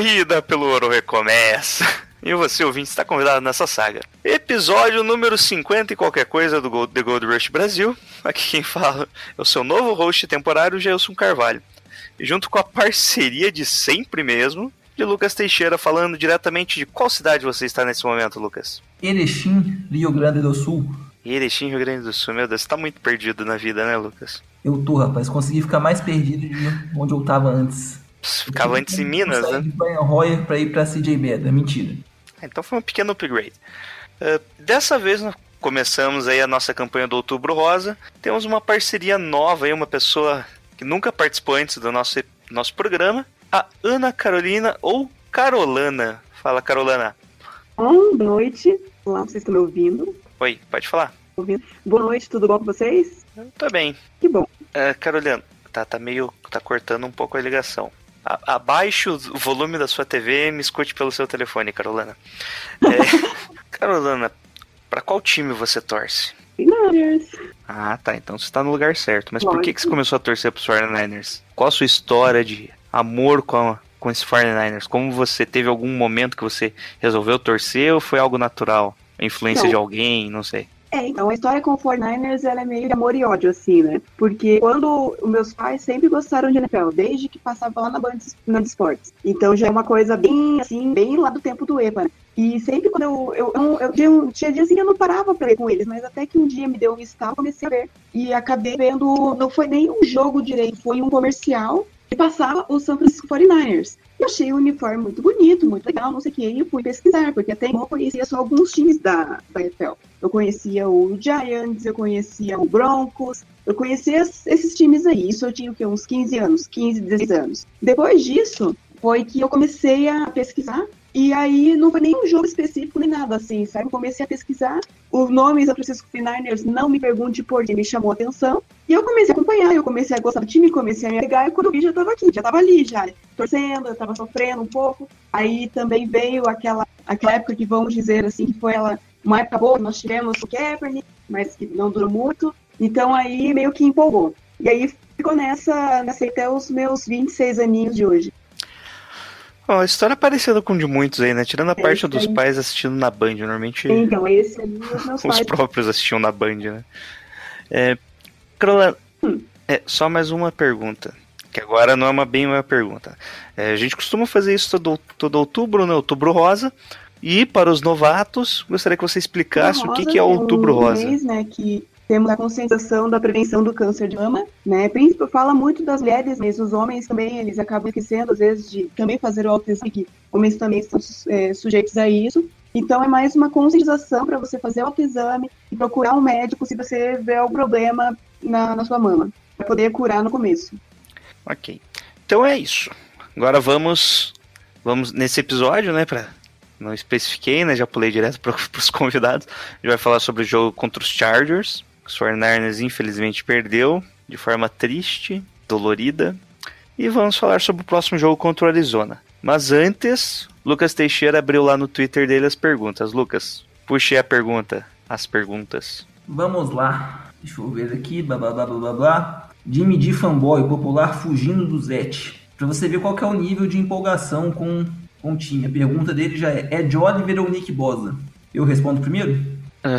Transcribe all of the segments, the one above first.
Corrida pelo ouro recomeça. E você, ouvinte, está convidado nessa saga. Episódio número 50 e qualquer coisa do Gold- The Gold Rush Brasil. Aqui quem fala é o seu novo host temporário, Gelson Carvalho. E junto com a parceria de sempre mesmo, de Lucas Teixeira, falando diretamente de qual cidade você está nesse momento, Lucas? Erechim, Rio Grande do Sul. Erechim, Rio Grande do Sul. Meu Deus, você tá muito perdido na vida, né, Lucas? Eu tô, rapaz. Consegui ficar mais perdido de onde eu tava antes. Ficava antes em Minas, eu né? de Banha pra ir pra CJ Beda. Mentira. Então foi um pequeno upgrade. Uh, dessa vez nós começamos aí a nossa campanha do Outubro Rosa. Temos uma parceria nova aí, uma pessoa que nunca participou antes do nosso, nosso programa, a Ana Carolina ou Carolana. Fala, Carolana. Boa noite. Olá, vocês estão me ouvindo? Oi, pode falar? ouvindo? Boa noite, tudo bom com vocês? Tá bem. Que bom. Uh, Carolina, tá, tá meio. tá cortando um pouco a ligação. A- abaixe o volume da sua TV e me escute pelo seu telefone, Carolina. É, Carolina, pra qual time você torce? Niners. Ah, tá. Então você tá no lugar certo. Mas por que, Lógico. que você começou a torcer pros 49ers? Qual a sua história de amor com, a, com esses 49ers? Como você teve algum momento que você resolveu torcer ou foi algo natural? A influência Não. de alguém, não sei. É, então, a história com o 49ers ela é meio de amor e ódio, assim, né? Porque quando meus pais sempre gostaram de NFL, desde que passava lá na Band na de Esportes. Então já é uma coisa bem, assim, bem lá do tempo do EPA, né? E sempre quando eu, eu, eu, eu tinha, um- tinha dias que eu não parava pra ver com eles, mas até que um dia me deu um estalo, comecei a ver. E acabei vendo, não foi nem um jogo direito, foi um comercial que passava o São Francisco 49ers. E achei o uniforme muito bonito, muito legal, não sei o que. E eu fui pesquisar, porque até então eu conhecia só alguns times da, da NFL. Eu conhecia o Giants, eu conhecia o Broncos, eu conhecia es- esses times aí. Isso eu tinha o quê? Uns 15 anos, 15, 16 anos. Depois disso, foi que eu comecei a pesquisar. E aí não foi nenhum jogo específico nem nada assim, sabe? Eu comecei a pesquisar. O nome São Francisco 49ers, não me pergunte por que me chamou a atenção. E eu comecei a acompanhar, eu comecei a gostar do time, comecei a me pegar, e quando eu vi já tava aqui, já tava ali, já torcendo, eu tava sofrendo um pouco. Aí também veio aquela, aquela época que vamos dizer assim, que foi ela, uma época boa, nós tivemos o Kaepernick, mas que não durou muito. Então aí meio que empolgou. E aí ficou nessa, nessa até os meus 26 aninhos de hoje. Ó, a história é parecida com de muitos aí, né? Tirando a É, parte dos aí. pais assistindo na Band. Normalmente Então, esse ali, os os próprios assistiam na Band, né? É, Hum. é, só mais uma pergunta. Que agora não é uma bem uma pergunta. É, a gente costuma fazer isso todo, todo outubro, né? Outubro Rosa. E para os novatos, gostaria que você explicasse o que, que é um Outubro Rosa. mês, né, que temos a conscientização da prevenção do câncer de mama, né? Príncipe fala muito das mulheres, mas os homens também, eles acabam esquecendo às vezes de também fazer o autoexame, que homens também estão é, sujeitos a isso. Então é mais uma conscientização para você fazer o autoexame e procurar um médico se você vê algum problema na, na sua mama, para poder curar no começo. Ok. Então é isso. Agora vamos vamos nesse episódio, né, para não especifiquei, né, já pulei direto para os convidados. A gente vai falar sobre o jogo contra os Chargers. Os 49ers infelizmente perdeu de forma triste, dolorida. E vamos falar sobre o próximo jogo contra o Arizona. Mas antes, Lucas Teixeira abriu lá no Twitter dele as perguntas. Lucas, puxe a pergunta, as perguntas. Vamos lá. Deixa eu ver aqui. Blá blá blá blá blá blá. Jimmy D fanboy, popular fugindo do Zete. Pra você ver qual que é o nível de empolgação com, com o time. A pergunta dele já é: é de Oliver ou Nick Bosa? Eu respondo primeiro?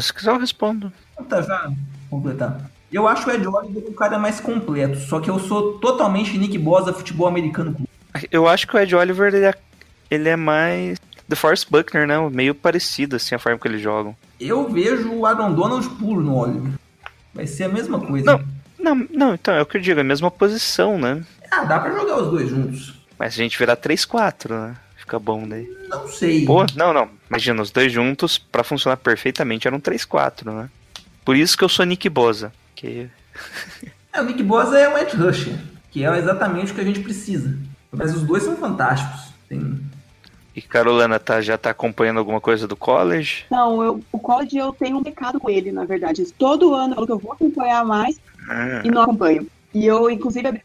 Se quiser eu respondo. Então tá, já completar. Eu acho o Ed Oliver o cara mais completo, só que eu sou totalmente Nick Bosa futebol americano. Eu acho que o Ed Oliver ele é, ele é mais The Force Buckner, né? Meio parecido assim a forma que eles jogam. Eu vejo o Aaron Donald puro no Oliver. Vai ser a mesma coisa. Não. Não, não, então é o que eu digo, é a mesma posição, né? Ah, dá pra jogar os dois juntos. Mas se a gente virar 3-4, né? Fica bom daí. Não sei. Pô, não, não. Imagina, os dois juntos, pra funcionar perfeitamente, eram 3-4, né? Por isso que eu sou Nick Bosa. Que... É, o Nick Bosa é um edge rusher, que é exatamente o que a gente precisa. Mas os dois são fantásticos. Tem... E Carolina, tá, já tá acompanhando alguma coisa do college? Não, eu, o college eu tenho um pecado com ele, na verdade. Todo ano eu falo que eu vou acompanhar mais Ah, e não acompanho. E eu, inclusive, abri-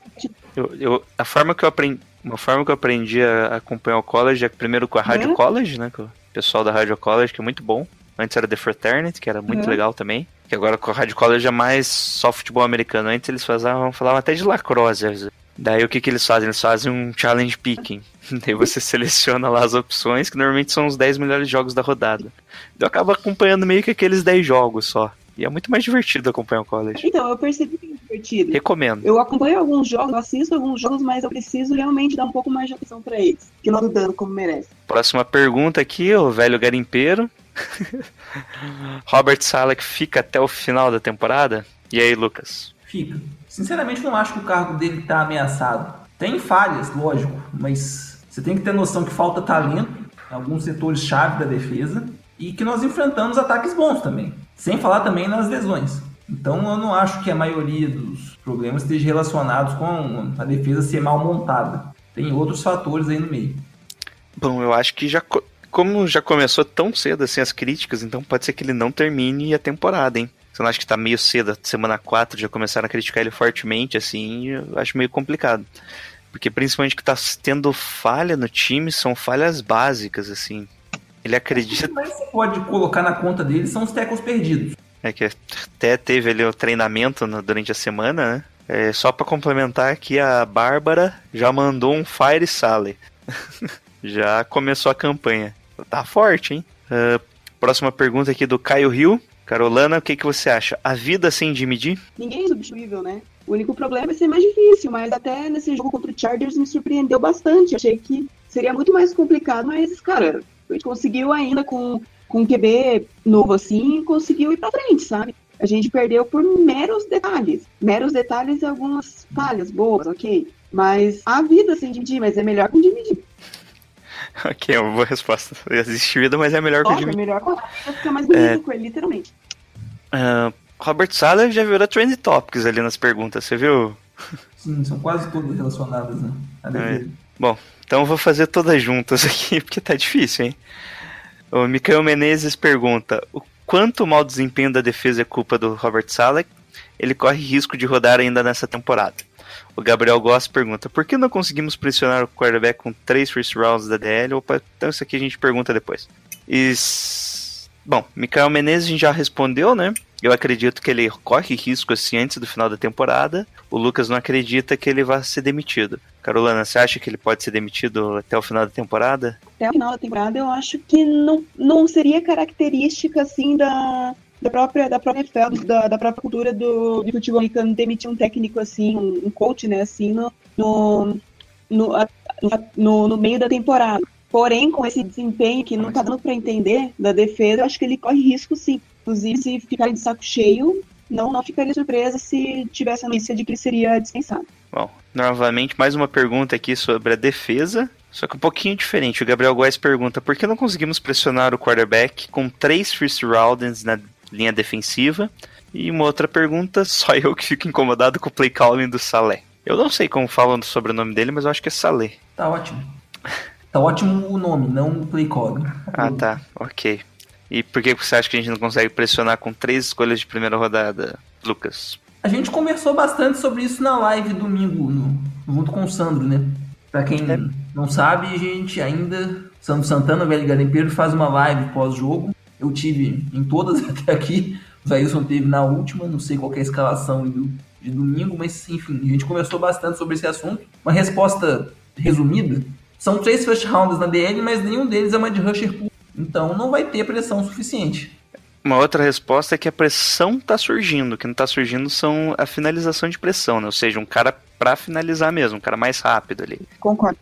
eu, eu- a forma que eu aprendi. Uma forma que eu aprendi a acompanhar o college é primeiro com a Rádio Uhum. College, né? Com o pessoal da Rádio College, que é muito bom. Antes era The Fraternity, que era muito Uhum. legal também. Que agora com a Rádio College é mais só futebol americano. Antes eles faziam, falavam até de lacrosse. Daí o que, que eles fazem? Eles fazem um challenge picking. Daí você seleciona lá as opções, que normalmente são os 10 melhores jogos da rodada. Eu acabo acompanhando meio que aqueles 10 jogos só. E é muito mais divertido acompanhar o college. Então, eu percebi divertido. Recomendo. Eu acompanho alguns jogos, assisto alguns jogos, mas eu preciso realmente dar um pouco mais de atenção pra eles. Que não dando como merece. Próxima pergunta aqui, o velho garimpeiro. Robert Salek fica até o final da temporada? E aí, Lucas? Fica. Sinceramente, não acho que o cargo dele tá ameaçado. Tem falhas, lógico, mas você tem que ter noção que falta talento em alguns setores-chave da defesa e que nós enfrentamos ataques bons também. Sem falar também nas lesões. Então eu não acho que a maioria dos problemas esteja relacionados com a defesa ser mal montada. Tem outros fatores aí no meio. Bom, eu acho que já. co- Como já começou tão cedo assim as críticas, então pode ser que ele não termine a temporada, hein? Você não acha que tá meio cedo, semana 4 já começaram a criticar ele fortemente, assim, eu acho meio complicado. Porque principalmente que tá tendo falha no time são falhas básicas, assim. Ele acredita Mas você pode colocar na conta dele são os tecos perdidos. É que até teve ali o treinamento no- durante a semana, né? É, só pra complementar aqui, a Bárbara já mandou um Fire Sally. já começou a campanha. Tá forte, hein? Ah, próxima pergunta aqui do Caio Rio. Carolana, o que, que você acha? A vida sem Jimmy? Ninguém é substituível, né? O único problema é ser mais difícil, mas até nesse jogo contra o Chargers me surpreendeu bastante. Achei que seria muito mais complicado, mas, cara, a gente conseguiu ainda com, com um QB novo assim, conseguiu ir pra frente, sabe? A gente perdeu por meros detalhes. Meros detalhes e algumas falhas boas, ok? Mas a vida sem Jimmy G, mas é melhor com o Jimmy G. ok, uma boa resposta. Existe vida, mas é melhor que o Óbvio, Jimmy é melhor com fica mais bonito com ele, literalmente. Ah, Robert Sala já virou trend topics ali nas perguntas, você viu? Sim, são quase todas relacionadas, né? Defesa. Bom, então eu vou fazer todas juntas aqui, porque tá difícil, hein? O Mikael Menezes pergunta: o quanto o mau desempenho da defesa é culpa do Robert Saleh? Ele corre risco de rodar ainda nessa temporada. O Gabriel Goss pergunta: por que não conseguimos pressionar o quarterback com três first rounds da DL? Opa, então isso aqui a gente pergunta depois. E Bom, Mikael Menezes a gente já respondeu, né? Eu acredito que ele corre risco assim antes do final da temporada. O Lucas não acredita que ele vai ser demitido. Carolina, você acha que ele pode ser demitido até o final da temporada? até o final da temporada, eu acho que não, não seria característica assim da, da própria da própria NFL, da, da própria cultura do, do futebol americano demitir um técnico assim, um, um coach, né, assim, no, no, no, no, meio da temporada. Porém, com esse desempenho que não tá dando para entender da defesa, eu acho que ele corre risco sim. Inclusive, se ficarem de saco cheio, não, não ficaria surpresa se tivesse a notícia de que ele seria dispensado. Bom, novamente, mais uma pergunta aqui sobre a defesa, só que um pouquinho diferente. O Gabriel Góes pergunta: por que não conseguimos pressionar o quarterback com três first rounds na linha defensiva? E uma outra pergunta, só eu que fico incomodado com o play calling do Salé. Eu não sei como falam sobre o nome dele, mas eu acho que é Salé. Tá ótimo. Tá ótimo o nome, não o play calling. Ah, tá, ok. E por que você acha que a gente não consegue pressionar com três escolhas de primeira rodada, Lucas? A gente conversou bastante sobre isso na live domingo, no- junto com o Sandro, né? Pra quem É. não sabe, a gente ainda, Sandro Santana, velho garimpeiro, faz uma live pós-jogo. Eu tive em todas até aqui. O Zailson teve na última, não sei qual é a escalação do, de domingo, mas enfim, a gente conversou bastante sobre esse assunto. Uma resposta resumida: são três first rounders na DL, mas nenhum deles é uma de rusher pool. Então não vai ter pressão suficiente. Uma outra resposta é que a pressão tá surgindo. O que não tá surgindo são a finalização de pressão, né? Ou seja, um cara pra finalizar mesmo, um cara mais rápido ali. Concordo.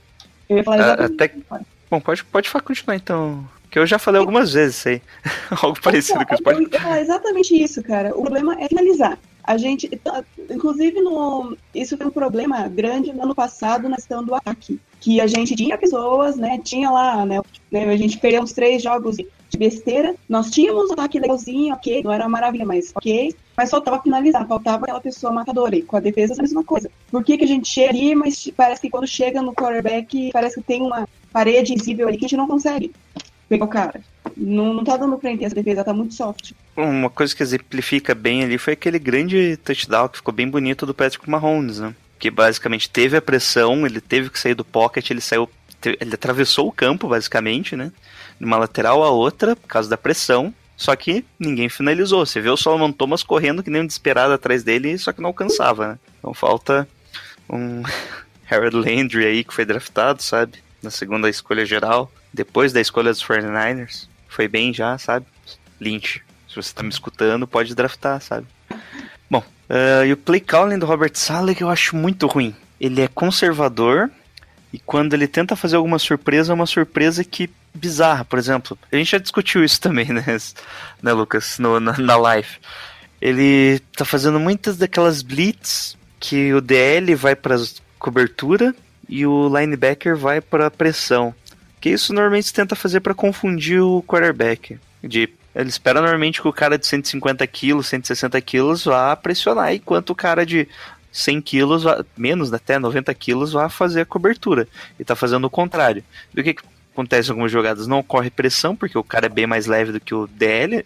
Eu ia falar Ah, exatamente até- Bom, pode, pode continuar então. Que eu já falei algumas vezes isso aí. Algo parecido com isso. Então, Pode... eu ia falar exatamente isso, cara. O problema é finalizar. A gente, tá- inclusive, no, isso foi um problema grande no ano passado na questão do ataque. Que a gente tinha pessoas, né? Tinha lá, né? né, A gente perdeu uns três jogos de besteira. Nós tínhamos um ataque legalzinho, ok, não era uma maravilha, mas ok. Mas faltava finalizar, faltava aquela pessoa matadora. E com a defesa a mesma coisa. Por que, que a gente chega ali, mas parece que quando chega no quarterback, parece que tem uma, parede invisível ali que a gente não consegue pegar o cara. Não, não tá dando pra entender, essa defesa tá muito soft. Uma coisa que exemplifica bem ali foi aquele grande touchdown que ficou bem bonito do Patrick Mahomes, né? Que basicamente teve a pressão, ele teve que sair do pocket, ele saiu. Ele atravessou o campo, basicamente, né? De uma lateral a outra, por causa da pressão. Só que ninguém finalizou. Você vê o Solomon Thomas correndo que nem um desesperado atrás dele, só que não alcançava, né? Então falta um Harold Landry aí que foi draftado, sabe? Na segunda escolha geral, depois da escolha dos 49ers. Foi bem já, sabe? Lynch, se você tá me escutando, pode draftar, sabe? Bom, eh, e o play calling do Robert Saleh eu acho muito ruim. Ele é conservador e quando ele tenta fazer alguma surpresa, é uma surpresa que bizarra, por exemplo. A gente já discutiu isso também, né, né Lucas, no, na, na live. Ele tá fazendo muitas daquelas blitz que o DL vai para cobertura e o linebacker vai para pressão. Que isso normalmente se tenta fazer para confundir o quarterback. De, ele espera normalmente que o cara de 150 quilos, 160 quilos vá pressionar, enquanto o cara de 100 quilos, menos até 90 quilos, vá fazer a cobertura. E tá fazendo o contrário. E o que acontece em algumas jogadas? Não ocorre pressão, porque o cara é bem mais leve do que o DL,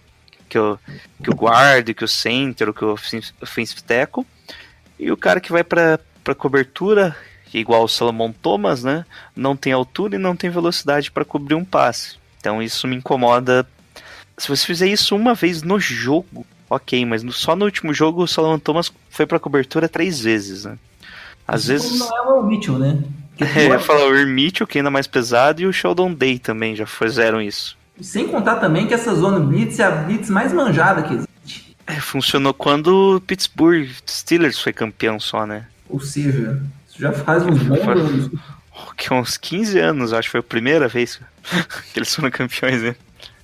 que o, que o guard, que o center, que o offensive tackle. E o cara que vai pra, pra cobertura, igual o Salomon Thomas, né? Não tem altura e não tem velocidade para cobrir um passe. Então isso me incomoda. Se você fizer isso uma vez no jogo, ok, mas no- só no último jogo o Salomon Thomas foi pra cobertura três vezes, né? Às vezes. Não é o Mitchell, né? É, eu ia falar o Mitchell, que ainda mais pesado, e o Sheldon Day também já fizeram isso. Sem contar também que essa zona blitz é a blitz mais manjada que existe. É, funcionou quando o Pittsburgh Steelers foi campeão só, né? Ou seja, isso já faz uns bons Faz- anos. Que uns 15 anos, acho que foi a primeira vez que eles foram campeões, né?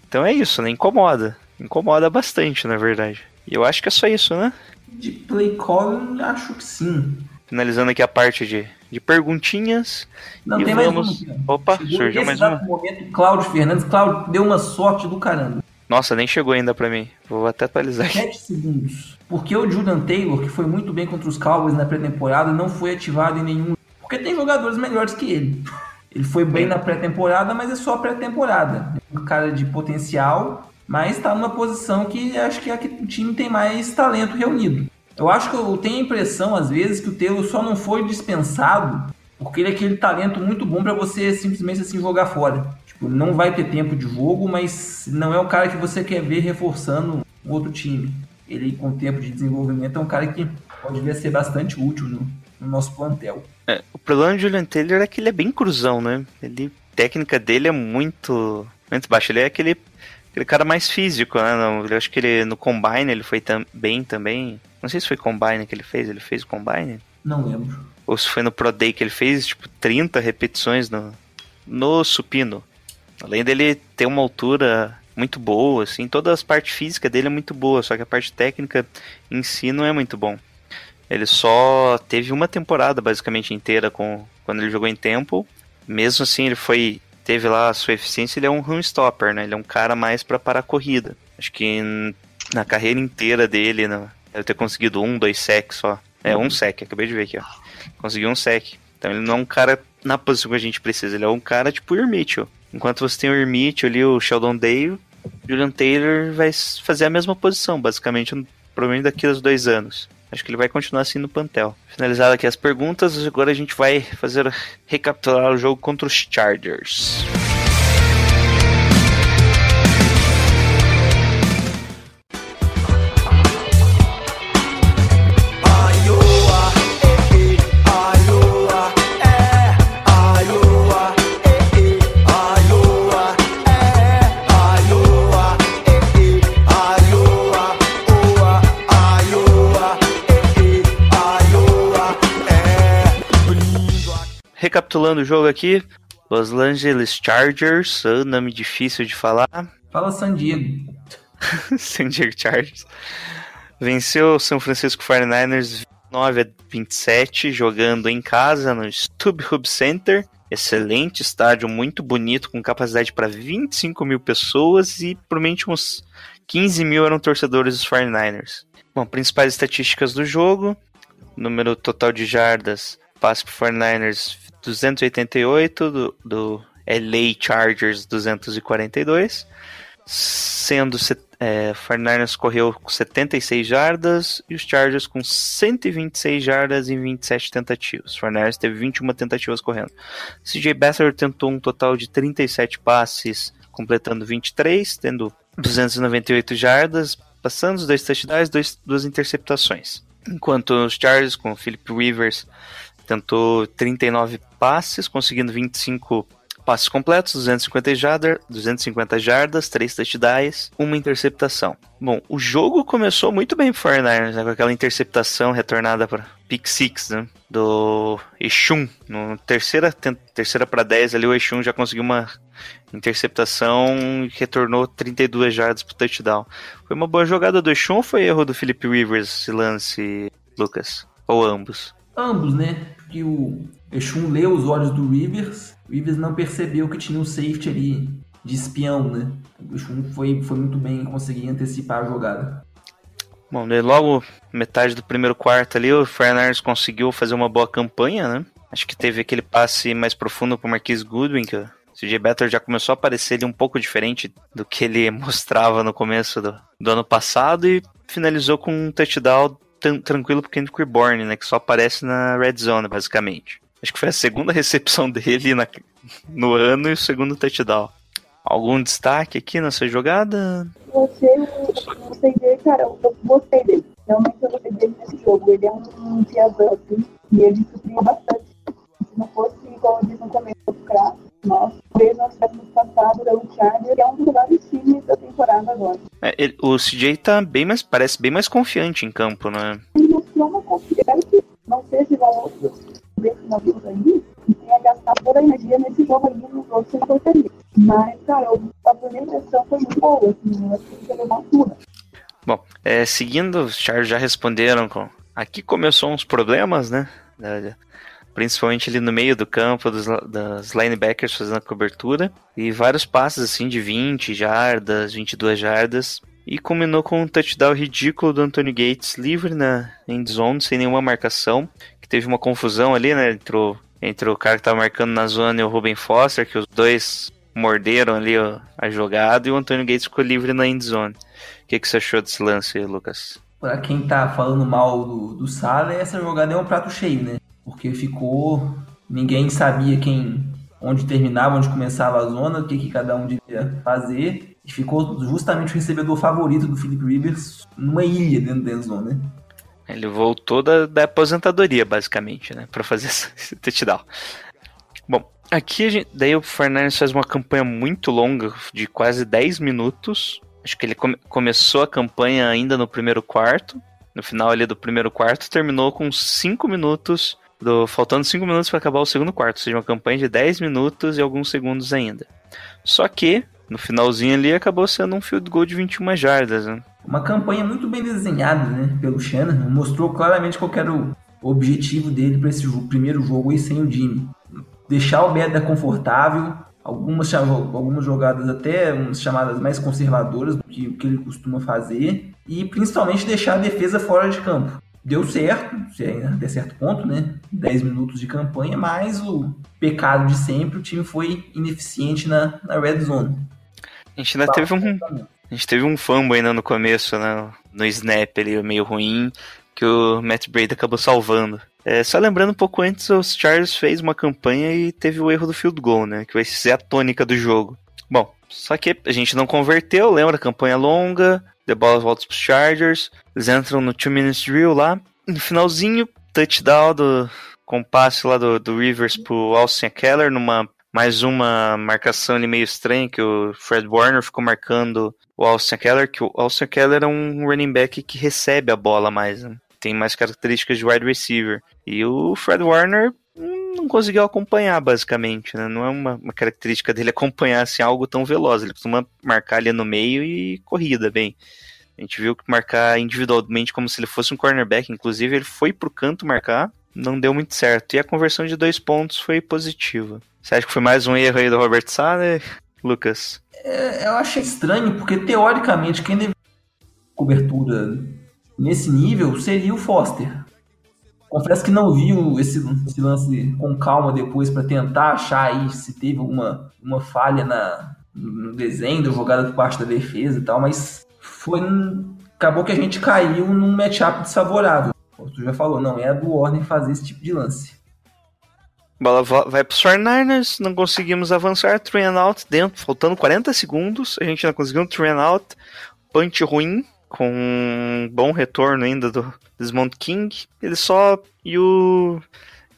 Então é isso, né? Incomoda. Incomoda bastante, na verdade. E eu acho que é só isso, né? De play calling, acho que sim. Finalizando aqui a parte de, de perguntinhas. Não, E tem vamos- mais uma. Opa, Chegou surgiu mais uma. momento, Cláudio Fernandes. Cláudio deu uma sorte do caramba. Nossa, nem chegou ainda pra mim. Vou até atualizar aqui. 7 segundos. Porque o Jordan Taylor, que foi muito bem contra os Cowboys na pré-temporada, não foi ativado em nenhum. Porque tem jogadores melhores que ele. Ele foi bem na pré-temporada, mas é só pré-temporada. É um cara de potencial, mas está numa posição que acho que é a que o time tem mais talento reunido. Eu acho que eu tenho a impressão, às vezes, que o Taylor só não foi dispensado porque ele é aquele talento muito bom para você simplesmente assim jogar fora. Tipo, não vai ter tempo de jogo, mas não é o cara que você quer ver reforçando o outro time. Ele, com tempo de desenvolvimento, é um cara que pode vir a ser bastante útil no, no nosso plantel. É, o problema do Julian Taylor é que ele é bem cruzão, né? Ele, a técnica dele é muito, muito baixa. Ele é aquele, aquele cara mais físico, né? Eu acho que ele no Combine ele foi tam, bem também. Não sei se foi Combine que ele fez. Ele fez o Combine? Não lembro. Ou se foi no Pro Day que ele fez, tipo, 30 repetições no, no supino. Além dele ter uma altura muito boa, assim, todas as partes físicas dele é muito boa, só que a parte técnica em si não é muito bom. Ele só teve uma temporada basicamente inteira com quando ele jogou em Temple. Mesmo assim, ele foi teve lá a sua eficiência, ele é um run stopper, né? Ele é um cara mais para parar a corrida. Acho que na carreira inteira dele, né, deve ter conseguido um, dois sacks só. É, um sec, acabei de ver aqui, ó. Conseguiu um sec. Então ele não é um cara na posição que a gente precisa, ele é um cara tipo o. Enquanto você tem o Mitchell ali, o Sheldon Day, o Julian Taylor vai fazer a mesma posição, basicamente, provavelmente daqui a dois anos. Acho que ele vai continuar assim no Pantel. Finalizado aqui as perguntas, agora a gente vai fazer recapitular o jogo contra os Chargers. Recapitulando o jogo aqui, Los Angeles Chargers, ah, nome difícil de falar. Fala San Diego. San Diego Chargers. Venceu o São Francisco 49ers 9 a 27, jogando em casa no StubHub Center. Excelente estádio, muito bonito, com capacidade para 25 mil pessoas e provavelmente uns 15 mil eram torcedores dos 49ers. Bom, principais estatísticas do jogo: número total de jardas, passe para 49ers 288, do, do LA Chargers 242, sendo é, 49ers correu com 76 jardas e os Chargers com 126 jardas em 27 tentativas. 49ers teve 21 tentativas correndo. CJ Beathard tentou um total de 37 passes, completando 23, tendo 298 jardas, passando os dois touchdowns, dois, duas interceptações. Enquanto os Chargers com o Philip Rivers tentou 39 passes, conseguindo 25 passes completos, 250 jardas, 250 jardas, 3 touchdowns, uma interceptação. Bom, o jogo começou muito bem pro 49ers, né, com aquela interceptação retornada para pick six, né, do Exum. No terceira, terceira para 10 ali, o Exum já conseguiu uma interceptação e retornou 32 jardas pro touchdown. Foi uma boa jogada do Exum ou foi erro do Philip Rivers esse lance, Lucas? Ou ambos? Ambos, né? Porque o Exum leu os olhos do Rivers, o Rivers não percebeu que tinha um safety ali de espião, né? O Exum foi, foi muito bem em conseguir antecipar a jogada. Bom, logo metade do primeiro quarto ali, o 49ers conseguiu fazer uma boa campanha, né? Acho que teve aquele passe mais profundo pro Marquise Goodwin, que o CJ Better já começou a parecer ele um pouco diferente do que ele mostrava no começo do, do ano passado e finalizou com um touchdown tranquilo pro Kendrick Bourne, né? Que só aparece na red zone, basicamente. Acho que foi a segunda recepção dele na- no ano e o segundo touchdown. Algum destaque aqui nessa jogada? Você, eu gostei dele, cara, eu gostei dele. Realmente eu gostei dele nesse jogo. Ele é um piazão, assim, e ele supriu bastante. Não fosse, como eu disse no começo, o craque, nós, talvez nós tivéssemos passado pelo Charger, que é um dos melhores times da temporada agora. É, ele- o CJ tá bem mais, parece bem mais confiante em campo, né? Ele mostrou uma confiança que não sei se vão outros desses navios aí, e tenha gastado toda a energia nesse jogo aí nos outros sem portaria. Mas, cara, a primeira impressão foi muito boa, assim, eu acho que ele teve uma altura. Bom, é, seguindo, os Chargers já responderam com. Aqui começou uns problemas, né? Principalmente ali no meio do campo, dos, das linebackers fazendo a cobertura. E vários passes assim de 20 jardas, 22 jardas. E culminou com um touchdown ridículo do Anthony Gates livre na end zone, sem nenhuma marcação. Que teve uma confusão ali, né? Entre o, entre o cara que tava marcando na zona e o Ruben Foster, que os dois morderam ali ó, a jogada. E o Anthony Gates ficou livre na end zone. O que, que você achou desse lance, Lucas? Pra quem tá falando mal do, do Sala, essa jogada é um prato cheio, né? Porque ficou. Ninguém sabia quem. onde terminava, onde começava a zona, o que, que cada um devia fazer. E ficou justamente o recebedor favorito do Philip Rivers numa ilha dentro da zona, né? Ele voltou da, da aposentadoria, basicamente, né? Pra fazer esse touchdown. Bom, aqui gente, daí o Fernandes faz uma campanha muito longa, de quase 10 minutos. Acho que ele come- começou a campanha ainda no primeiro quarto. No final ali do primeiro quarto, terminou com 5 minutos, do, faltando 5 minutos para acabar o segundo quarto. Ou seja, uma campanha de 10 minutos e alguns segundos ainda. Só que, no finalzinho ali, acabou sendo um field goal de 21 jardas, né? Uma campanha muito bem desenhada, né? Pelo Shannon. Mostrou claramente qual era o objetivo dele para esse jogo, primeiro jogo sem o Jimmy. Deixar o Beda confortável, algumas, algumas jogadas até umas chamadas mais conservadoras do que ele costuma fazer, e principalmente deixar a defesa fora de campo. Deu certo, se é até certo ponto, né? 10 minutos de campanha, mas o pecado de sempre, o time foi ineficiente na, na red zone. A gente ainda teve um, A gente teve um fumble ainda no começo, né? No snap ali, meio ruim, que o Matt Brady acabou salvando. É, só lembrando um pouco antes, os Chargers fez uma campanha e teve o erro do field goal, né? Que vai ser a tônica do jogo. Bom, só que a gente não converteu, lembra? Campanha longa, the bola volta pros Chargers, eles entram no 2 minutes drill lá, no finalzinho, touchdown do, com passe lá do, do Rivers pro Austin Keller, numa mais uma marcação ali meio estranha, que o Fred Warner ficou marcando o Austin Keller, que o Austin Keller é um running back que recebe a bola mais, né? tem mais características de wide receiver. E o Fred Warner não conseguiu acompanhar, basicamente, né? Não é uma, uma característica dele acompanhar assim, algo tão veloz. Ele costuma marcar ali no meio e corrida bem. A gente viu que marcar individualmente como se ele fosse um cornerback, inclusive ele foi pro canto marcar, não deu muito certo. E a conversão de dois pontos foi positiva. Você acha que foi mais um erro aí do Robert Sala, Lucas? É, eu achei estranho, porque teoricamente quem deve cobertura nesse nível seria o Foster. Confesso que não vi esse, esse lance com calma depois para tentar achar aí se teve alguma uma falha na, no desenho da jogada por parte da defesa e tal, mas foi acabou que a gente caiu num matchup desfavorável. Tu já falou, não é do Warner fazer esse tipo de lance. Bola vai pros 49ers, não conseguimos avançar, three and out dentro, faltando 40 segundos, a gente não conseguiu um three and out, punch ruim, com um bom retorno ainda do Desmond King, ele só, e o...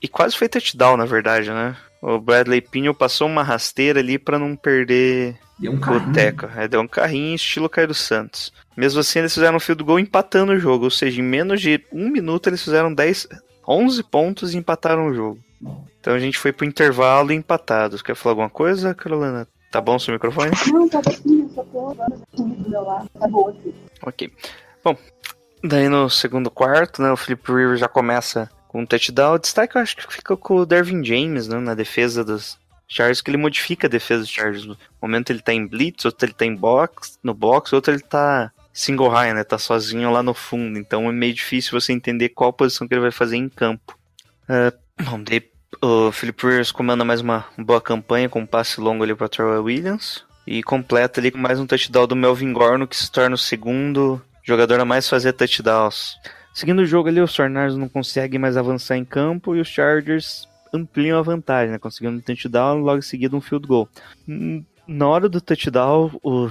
e quase foi touchdown na verdade, né? O Bradley Pinion passou uma rasteira ali pra não perder Deu um o. Teco. É, deu um carrinho estilo Caio Santos. Mesmo assim, eles fizeram um field goal empatando o jogo, ou seja, em menos de um minuto eles fizeram 10, 11 pontos e empataram o jogo. Então a gente foi pro intervalo empatados. Quer falar alguma coisa, Carolina? Tá bom seu microfone? Não, tá aqui, só tô do meu lado. Tá boa aqui. Ok. Bom, daí no segundo quarto, né, o Flip Rivers já começa com um touchdown. O destaque eu acho que fica com o Dervin James, né, na defesa dos Chargers, que ele modifica a defesa dos Chargers. No momento ele tá em blitz, outro ele tá em box, no box, outro ele tá single high, né, tá sozinho lá no fundo. Então é meio difícil você entender qual posição que ele vai fazer em campo. Ah, bom, daí o Philip Rivers comanda mais uma boa campanha com um passe longo ali para Trevor Williams e completa ali com mais um touchdown do Melvin Gordon que se torna o segundo jogador a mais fazer touchdowns. Seguindo o jogo ali, os Tornados não conseguem mais avançar em campo e os Chargers ampliam a vantagem, né? Conseguindo um touchdown logo em seguida um field goal. Hum, Na hora do touchdown, o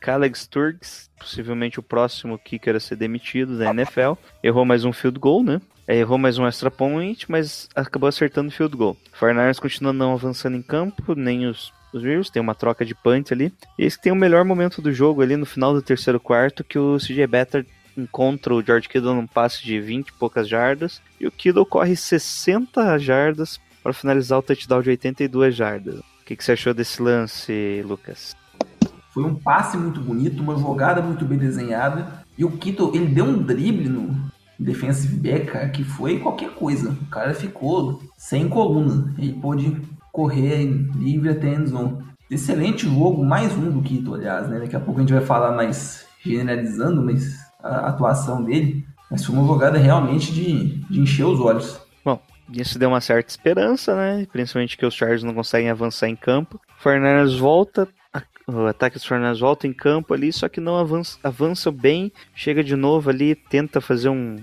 Caleb Sturgs, possivelmente o próximo kicker a ser demitido da NFL, errou mais um field goal, né? É, Errou mais um extra point, mas acabou acertando o field goal. O continua não avançando em campo, nem os, tem uma troca de punt ali. E esse tem o melhor momento do jogo ali no final do terceiro quarto, que o CJ Better encontra o George Kittle num passe de 20 e poucas jardas, e o Kittle corre 60 jardas para finalizar o touchdown de 82 jardas. O que, que você achou desse lance, Lucas? Foi um passe muito bonito, uma jogada muito bem desenhada. E o Kito, ele deu um drible no defensive back, cara, que foi qualquer coisa. O cara ficou sem coluna. Ele pôde correr livre até a end zone. Excelente jogo, mais um do Kito, aliás, né? Daqui a pouco a gente vai falar mais generalizando mas a atuação dele. Mas foi uma jogada realmente de, de encher os olhos. Bom, isso deu uma certa esperança, né? Principalmente que os Chargers não conseguem avançar em campo. Fernandes volta, o ataque dos Fernandes volta em campo ali, só que não avança, avança bem. Chega de novo ali, tenta fazer um.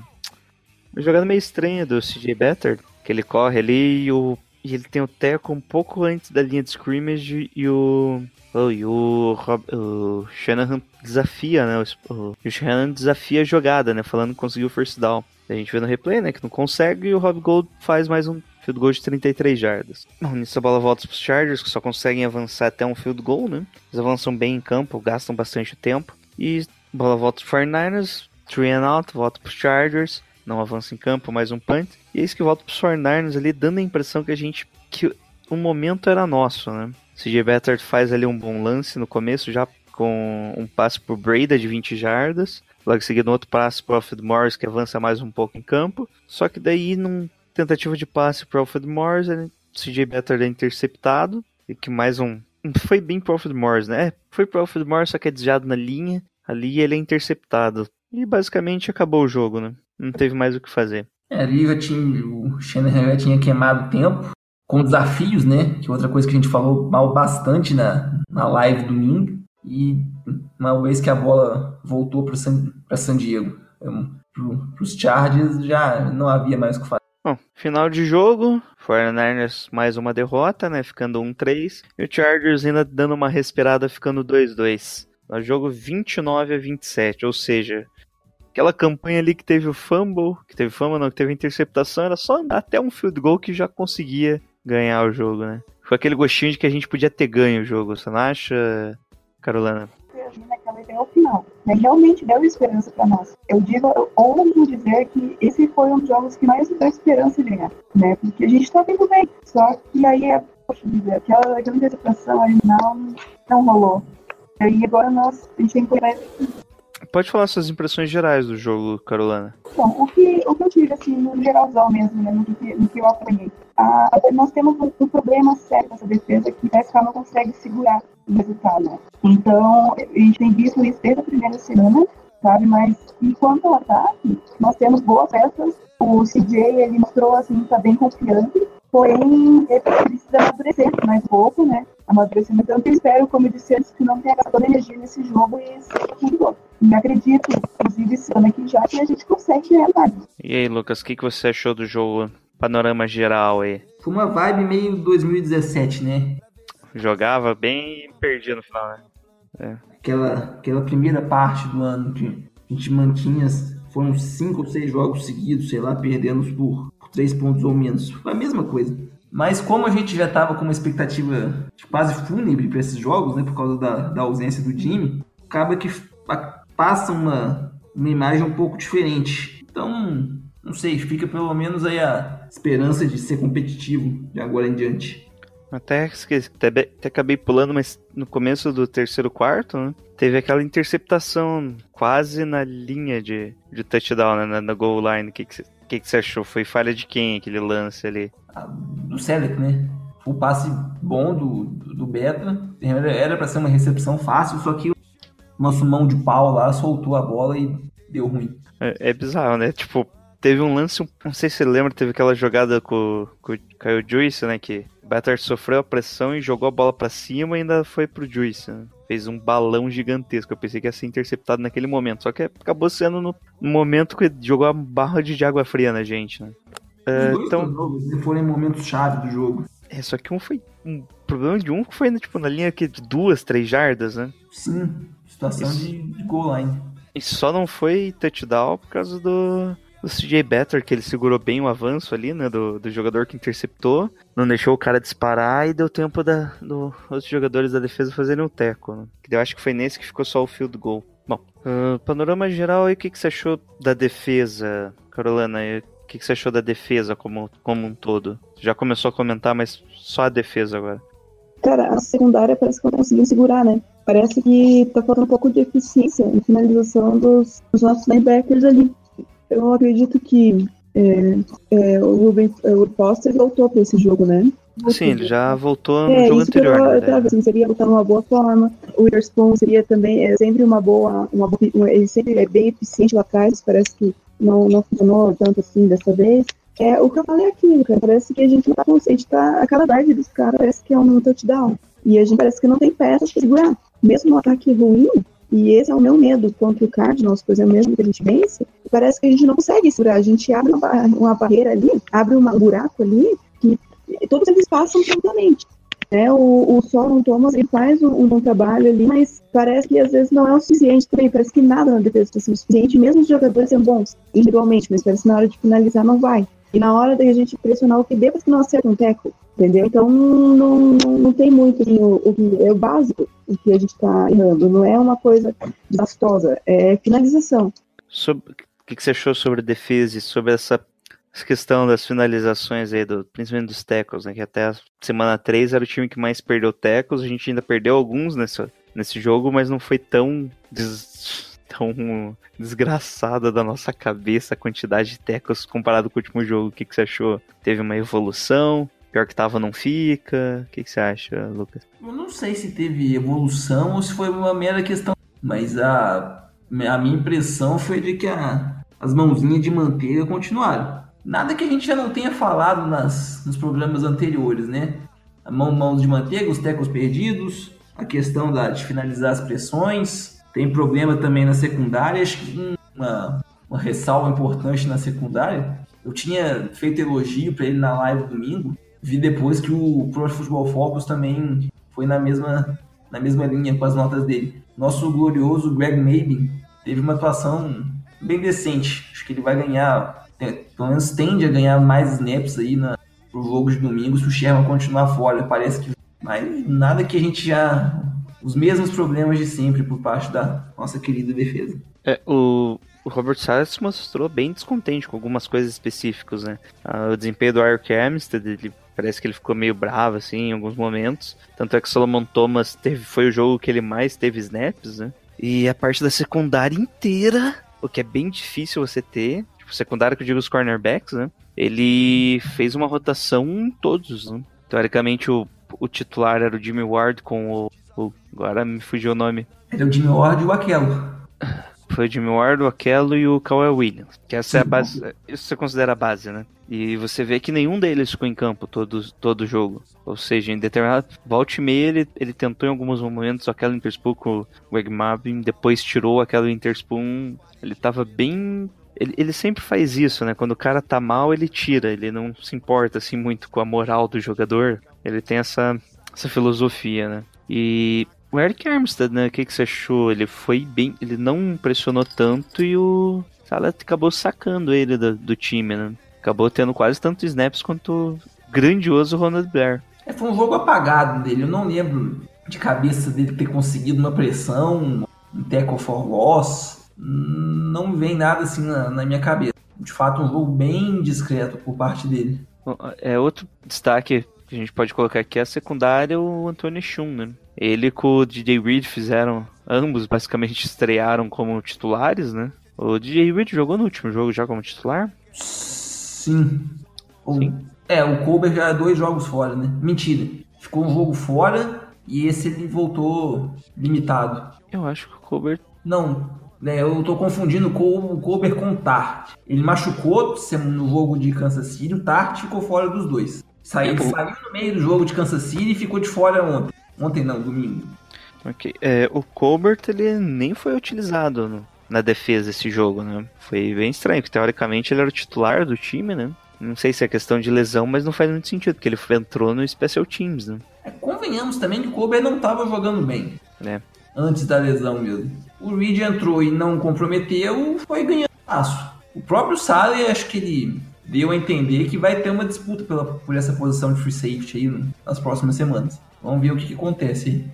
Uma jogada meio estranha do CJ Better, que ele corre ali e, o, e ele tem o teco um pouco antes da linha de scrimmage e o. Oh, e o, Rob, o Shanahan desafia, né? O, o, Shanahan desafia a jogada, né? Falando que conseguiu o first down. A gente vê no replay, né? Que não consegue e o Rob Gold faz mais um field goal de 33 jardas. Bom, nisso a bola volta para os Chargers, que só conseguem avançar até um field goal, né? Eles avançam bem em campo, gastam bastante tempo. E bola volta para os 49ers, three and out, volta para os Chargers. Não avança em campo, mais um punt. E é isso que volta para os 49ers ali, dando a impressão que a gente... que o momento era nosso, né? CJ Beathard faz ali um bom lance no começo, já com um passe pro Breda de 20 jardas. Logo em seguida, um outro passe pro Alfred Morris, que avança mais um pouco em campo. Só que daí, num tentativa de passe pro Alfred Morris, ele, CJ Beathard é interceptado. E que mais um... Foi bem pro Alfred Morris, né? É, Foi pro Alfred Morris, só que é desviado na linha. Ali ele é interceptado. E basicamente acabou o jogo, né? Não teve mais o que fazer. É, ali já tinha, o Shanahan já tinha queimado tempo com desafios, né? Que é outra coisa que a gente falou mal bastante na, na live domingo. E uma vez que a bola voltou para San, pra San Diego, para os Chargers, já não havia mais o que fazer. Bom, final de jogo, 49ers mais uma derrota, né, ficando 1-3, e o Chargers ainda dando uma respirada, ficando 2-2. No jogo 29 a 27, ou seja, aquela campanha ali que teve o fumble, que teve fumble não, que teve interceptação, era só andar até um field goal que já conseguia ganhar o jogo, né. Foi aquele gostinho de que a gente podia ter ganho o jogo, você não acha, Carolina? ideia ao final. Né? Realmente deu esperança para nós. Eu digo, eu ouso dizer que esse foi um dos jogos que mais deu esperança de ganhar, né? Porque a gente tá vindo bem. Só que aí, é, poxa vida, aquela grande interpretação ali não, não rolou. E aí agora nós, a gente tem que olhar Pode falar suas impressões gerais do jogo, Carolina. Bom, o que, o que eu tive, assim, no geralzão mesmo, né, no, que, no que eu apanhei, ah, nós temos um, um problema sério nessa defesa que o SK não consegue segurar o resultado, né? Então, a gente tem visto isso desde a primeira semana, sabe? Mas, enquanto ao ataque, nós temos boas peças, O CJ, ele mostrou, assim, tá bem confiante, porém, ele precisa amadurecer mais um pouco, né? Amadurecer tanto. Eu espero, como eu disse antes, que não tenha toda a energia nesse jogo e seja tudo bom. E acredito, inclusive, esse ano aqui já, que a gente consegue ganhar vários. E aí, Lucas, o que, que você achou do jogo? Panorama geral aí. Foi uma vibe meio 2017, né? Jogava bem e perdia no final, né? Aquela, aquela primeira parte do ano que a gente mantinha, foram cinco ou seis jogos seguidos, sei lá, perdendo por, por três pontos ou menos. Foi a mesma coisa. Mas como a gente já tava com uma expectativa quase fúnebre para esses jogos, né, por causa da, da ausência do Jimmy, acaba que pa- passa uma, uma imagem um pouco diferente. Então, não sei, fica pelo menos aí a esperança de ser competitivo de agora em diante. Até, esqueci, até, até acabei pulando, mas no começo do terceiro quarto, né, teve aquela interceptação quase na linha de, de touchdown, né, na, na goal line. O que, que, o que, que você achou? Foi falha de quem aquele lance ali? a- do Selec, né? O passe bom do, do Beta. Era pra ser uma recepção fácil, só que o nosso mão de pau lá soltou a bola e deu ruim. É, é bizarro, né? Tipo, teve um lance, não sei se você lembra, teve aquela jogada com, com o Kyle Juice, né? Que Batter sofreu a pressão e jogou a bola pra cima e ainda foi pro Juice. Né? Fez um balão gigantesco. Eu pensei que ia ser interceptado naquele momento. Só que acabou sendo no, momento que jogou a barra de água fria na gente, né? Dois então, né, foram em momentos chave do jogo. é, só que um foi. Um problema de um que foi tipo, na linha aqui de duas, três jardas, né? Sim, situação Isso. de, de goal line. E só não foi touchdown por causa do, do CJ Better, que ele segurou bem o avanço ali, né? Do, do jogador que interceptou. Não deixou o cara disparar e deu tempo da, do outros jogadores da defesa fazerem um teco. Né? Que Eu acho que foi nesse que ficou só o field goal. Bom, ah, panorama geral aí, o que, que você achou da defesa, Carolina? O que, que você achou da defesa como, como um todo? Já começou a comentar, mas só a defesa agora. Cara, a secundária parece que não conseguiu segurar, né? Parece que tá faltando um pouco de eficiência em finalização dos, dos nossos linebackers ali. Eu acredito que é, é, o Ruben o Foster voltou pra esse jogo, né? Sim, ele já voltou no É, jogo anterior, eu, na eu tava assim, seria botar numa boa forma. O Witherspoon seria também é, sempre uma boa, uma boa. Ele sempre é bem eficiente lá atrás, parece que não, não funcionou tanto assim dessa vez. É o que eu falei aqui, cara. Parece que a gente não tá consciente, tá a cada drive dos caras, parece que é um touchdown. E a gente parece que não tem peças pra segurar. Mesmo no ataque ruim, e esse é o meu medo contra o Cardinals, por exemplo, mesmo que a gente vence, parece que a gente não consegue segurar. A gente abre uma, uma barreira ali, abre um buraco ali, que todos eles passam tranquilamente. Né? O, o Solon Thomas ele faz um, um bom trabalho ali, mas parece que às vezes não é o suficiente também. Parece que nada na defesa está sendo suficiente, mesmo os jogadores sendo bons individualmente, mas parece que na hora de finalizar não vai. E na hora da gente pressionar o QB, parece que não acerta um teco, entendeu? Então não, não, não tem muito assim, o, o que é o básico o que a gente está errando. Não é uma coisa desastrosa, é finalização. Sobre- o que, que você achou sobre defesa e sobre essa, essa questão das finalizações aí, do, principalmente dos tackles, né? Que até a semana 3 era o time que mais perdeu tackles, a gente ainda perdeu alguns nesse, nesse jogo, mas não foi tão, des- tão desgraçada da nossa cabeça a quantidade de tackles comparado com o último jogo. O que, que você achou? Teve uma evolução? Pior que tava, não fica? O que, que você acha, Lucas? Eu não sei se teve evolução ou se foi uma mera questão, mas a, a minha impressão foi de que a- as mãozinhas de manteiga continuaram. Nada que a gente já não tenha falado nas, nos programas anteriores, né? A mão, mãos de manteiga, os tecos perdidos, a questão da, de finalizar as pressões, tem problema também na secundária, acho que uma, uma ressalva importante na secundária. Eu tinha feito elogio para ele na live domingo, vi depois que o Pro Football Focus também foi na mesma, na mesma linha com as notas dele. Nosso glorioso Greg Mabin teve uma atuação bem decente. Acho que ele vai ganhar, é, pelo menos tende a ganhar mais snaps aí na, pro jogo de domingo se o Sherman continuar fora. Parece que. Mas nada que a gente já. Os mesmos problemas de sempre por parte da nossa querida defesa. É, o, o Robert Saleh se mostrou bem descontente com algumas coisas específicas, né? Ah, o desempenho do Eric Armstead, ele parece que ele ficou meio bravo, assim, em alguns momentos. Tanto é que o Solomon Thomas teve, foi o jogo que ele mais teve snaps, né? E a parte da secundária inteira, o que é bem difícil você ter, tipo, secundária que eu digo os cornerbacks, né? Ele fez uma rotação em todos, né? Teoricamente, o, o titular era o Jimmy Ward com o, o- Agora me fugiu o nome. É o Jimmy Ward e o Aquelo. Foi o Jimmy Ward, o Aquelo e o Kawhi Williams. Que essa é a Sim. base. Isso você considera a base, né? E você vê que nenhum deles ficou em campo todo, todo jogo. Ou seja, em determinado. Volte e meia, ele, ele tentou em alguns momentos aquela Interspoon com o Greg Marvin, depois tirou aquela Interspoon. Ele tava bem. Ele, ele sempre faz isso, né? Quando o cara tá mal, ele tira. Ele não se importa assim muito com a moral do jogador. Ele tem essa, essa filosofia, né? E o Eric Armstead, né? O que, que você achou? Ele foi bem. Ele não impressionou tanto e o Salah acabou sacando ele do, do time, né? Acabou tendo quase tantos snaps quanto o grandioso Ronald Blair. É, foi um jogo apagado dele. Eu não lembro de cabeça dele ter conseguido uma pressão, um tackle for loss. Não vem nada assim na, na minha cabeça. De fato, um jogo bem discreto por parte dele. É outro destaque que a gente pode colocar aqui é a secundária, o Antônio Chum, né? Ele com o DJ Reed fizeram, ambos basicamente estrearam como titulares, né? O DJ Reed jogou no último jogo já como titular? Sim. O- Sim. É, o Colbert já é dois jogos fora, né? Mentira. Ficou um jogo fora e esse ele voltou limitado. Eu acho que o Colbert. Não, né, eu tô confundindo o Col- o Colbert com o Tart. Ele machucou no jogo de Kansas City, o Tart ficou fora dos dois. Saiu, pô. saiu no meio do jogo de Kansas City e ficou de fora ontem. Ontem não, domingo. Ok. É, o Colbert ele nem foi utilizado no- na defesa desse jogo, né? Foi bem estranho, porque teoricamente ele era o titular do time, né? Não sei se é questão de lesão, mas não faz muito sentido, porque ele entrou no Special Teams, né? É, convenhamos também que o Colbert não tava jogando bem. É. Antes da lesão mesmo. O Reed entrou e não comprometeu, foi ganhando espaço. O próprio Saleh, acho que ele deu a entender que vai ter uma disputa pela, por essa posição de free safety aí no- nas próximas semanas. Vamos ver o que, que acontece aí.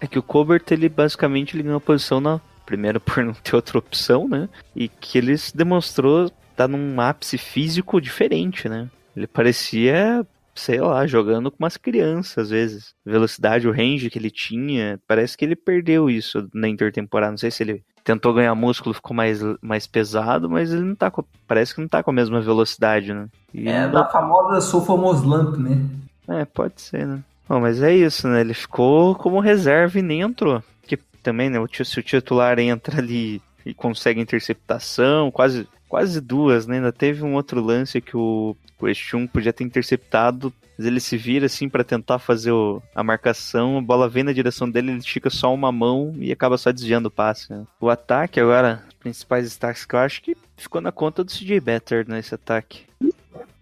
É que o Colbert, ele basicamente ele ganhou a posição na primeira por não ter outra opção, né? E que ele se demonstrou estar num ápice físico diferente, né? Ele parecia, sei lá, jogando com umas crianças às vezes. Velocidade, o range que ele tinha, parece que ele perdeu isso na intertemporada. Não sei se ele tentou ganhar músculo, ficou mais, mais pesado, mas ele não tá com, parece que não tá com a mesma velocidade, né? E É da famosa Sophomore Slump, né? é, pode ser, né? Bom, mas é isso, né? Ele ficou como reserva e nem entrou. Que também, né? o Se o titular entra ali e consegue interceptação, quase, quase duas, né? Ainda teve um outro lance que o, o podia ter interceptado, mas ele se vira assim pra tentar fazer o- a marcação, a bola vem na direção dele, ele estica só uma mão e acaba só desviando o passe. né? O ataque agora, principais destaques que eu acho que ficou na conta do CJ Better nesse ataque.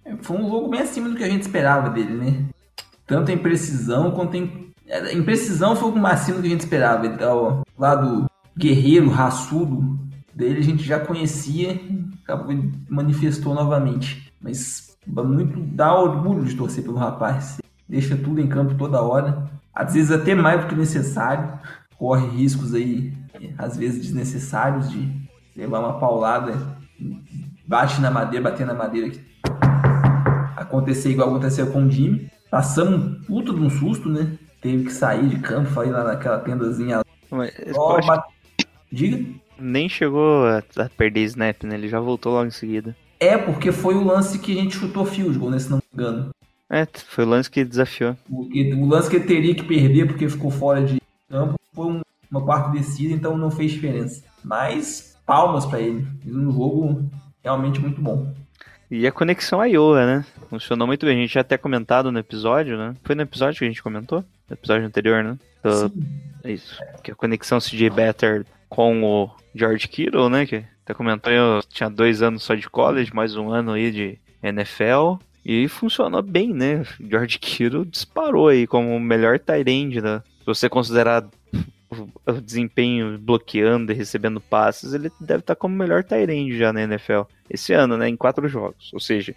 É, Foi um jogo bem acima do que a gente esperava dele, né? Tanto em precisão quanto em. é, Em precisão foi um acima do que a gente esperava. Então, lá do guerreiro, raçudo dele, a gente já conhecia, acabou manifestou novamente. Mas muito dá orgulho de torcer pelo rapaz. Deixa tudo em campo toda hora. Às vezes até mais do que necessário. Corre riscos aí, às vezes desnecessários, de levar uma paulada. Bate na madeira, bater na madeira acontecer igual aconteceu com o Jimmy. Passamos um puto de um susto, né? Teve que sair de campo, foi lá naquela tendazinha. lá. Mas, acho bate- Diga. Nem chegou a, a perder snap, né? Ele já voltou logo em seguida. É, porque foi o lance que a gente chutou field goal, né? Se não me engano. É, foi o lance que desafiou. O, o lance que ele teria que perder porque ficou fora de campo foi um- uma quarta descida, então não fez diferença. Mas palmas pra ele. Fez um jogo realmente muito bom. E a conexão Iowa, né? Funcionou muito bem. A gente já até comentado no episódio, né? Foi no episódio que a gente comentou? No episódio anterior, né? Do- É isso. Que a conexão CJ Better com o George Kittle, né? Que até comentou, eu tinha dois anos só de college, mais um ano aí de NFL. E funcionou bem, né? George Kittle disparou aí como o melhor tight end, né? Se você considerar o- desempenho bloqueando e recebendo passes, ele deve estar como o melhor tight end já na NFL. Esse ano, né? Em quatro jogos. Ou seja,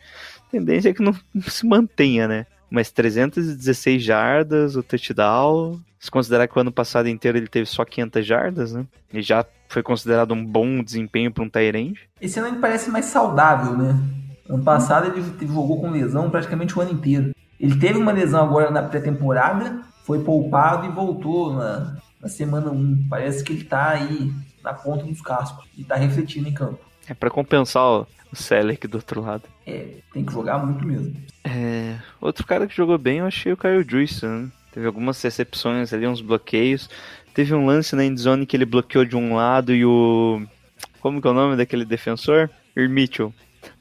a tendência é que não se mantenha, né? Mas 316 jardas, o touchdown. Se considerar que o ano passado inteiro ele teve só 500 jardas, né? E já foi considerado um bom desempenho para um end. Esse ano ele parece mais saudável, né? Ano passado ele teve- jogou com lesão praticamente o ano inteiro. Ele teve uma lesão agora na pré-temporada, foi poupado e voltou na, na semana 1. Parece que ele tá aí na ponta dos cascos e tá refletindo em campo. É para compensar o, o Selleck do outro lado. É, tem que jogar muito mesmo. É, outro cara que jogou bem, eu achei o Kyle Juice, né? Teve algumas recepções ali, uns bloqueios. Teve um lance na endzone que ele bloqueou de um lado e o como que é o nome daquele defensor? Ir Mitchell.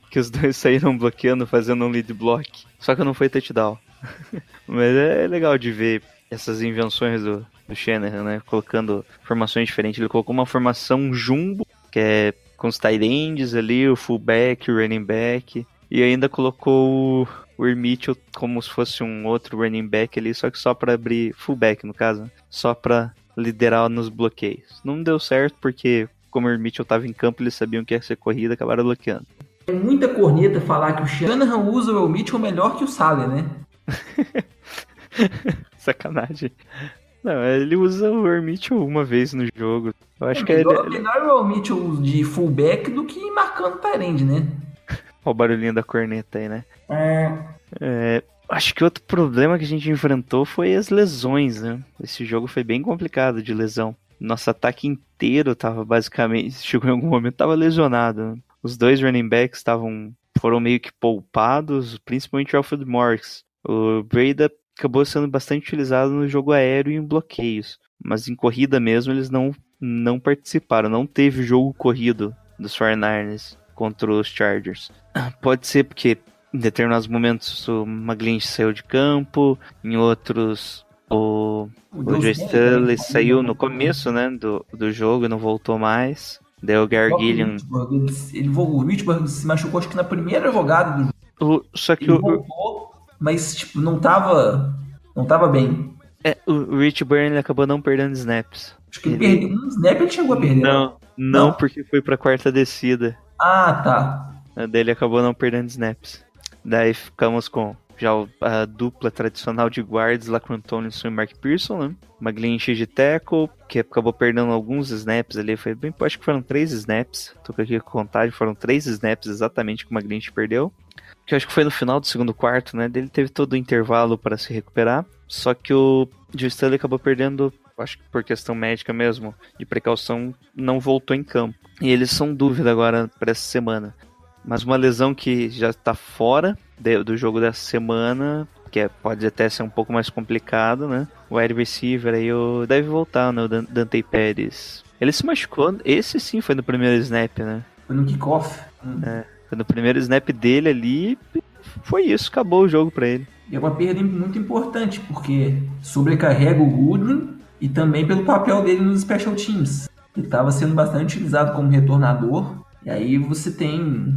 Que os dois saíram bloqueando, fazendo um lead block. Só que não foi touchdown. Mas é legal de ver essas invenções do, do né? Colocando formações diferentes. Ele colocou uma formação jumbo, que é com os tight ends ali, o fullback, o running back. E ainda colocou o Mitchell como se fosse um outro running back ali, só que só para abrir fullback, no caso. Só para liderar nos bloqueios. Não deu certo porque, como o Mitchell tava em campo, eles sabiam que ia ser corrida, acabaram bloqueando. É muita corneta falar que o Shanahan usa o Mitchell melhor que o Saleh, né? Sacanagem. Não, ele usa o Mitchell uma vez no jogo. Eu acho é que é. melhor, melhor o Mitchell de fullback do que marcando Tyrande, né? Olha o barulhinho da corneta aí, né? É, É, acho que outro problema que a gente enfrentou foi as lesões, né? Esse jogo foi bem complicado de lesão. Nosso ataque inteiro tava basicamente, chegou em algum momento, tava lesionado. né? Os dois running backs estavam foram meio que poupados, principalmente o Alfred Morris. O Breda acabou sendo bastante utilizado no jogo aéreo e em bloqueios, mas em corrida mesmo eles não não participaram, não teve jogo corrido dos 49ers contra os Chargers. Pode ser porque em determinados momentos o McGlinch saiu de campo, em outros o, o Joe Stanley saiu no começo né, do, do jogo e não voltou mais. Daí o Gary Gilliam. Ele, o Mitchburg se machucou acho que na primeira jogada do jogo. O, só que Ele o, voltou, mas tipo, não tava. Não tava bem. é, o Rich Burn ele acabou não perdendo snaps. Acho que ele, Ele- perdeu. Um snap ele chegou a perder. Não, não, Não? porque foi pra quarta descida. Ah, tá. Daí ele acabou não perdendo snaps. Daí ficamos com já a dupla tradicional de guards, Lacron Tomlinson e Mark Pearson, né? McGlinchey de tackle, que acabou perdendo alguns snaps ali. Foi bem, acho que foram três snaps. Tô aqui com contagem, foram três snaps exatamente que o McGlinchey perdeu. Que acho que foi no final do segundo quarto, né? Ele teve todo o intervalo para se recuperar. Só que o Joe Stanley acabou perdendo, acho que por questão médica mesmo, de precaução, não voltou em campo. E eles são dúvida agora para essa semana. Mas uma lesão que já está fora de- do jogo dessa semana, que é- pode até ser um pouco mais complicado, né? O wide receiver aí o, deve voltar, né? O Dan- Dante Pérez. Ele se machucou, esse sim foi no primeiro snap, né? Foi no kickoff. Hum. Foi no primeiro snap dele ali, foi isso, acabou o jogo pra ele. E é uma perda muito importante, porque sobrecarrega o Goodwin e também pelo papel dele nos special teams. Ele estava sendo bastante utilizado como retornador. E aí você tem.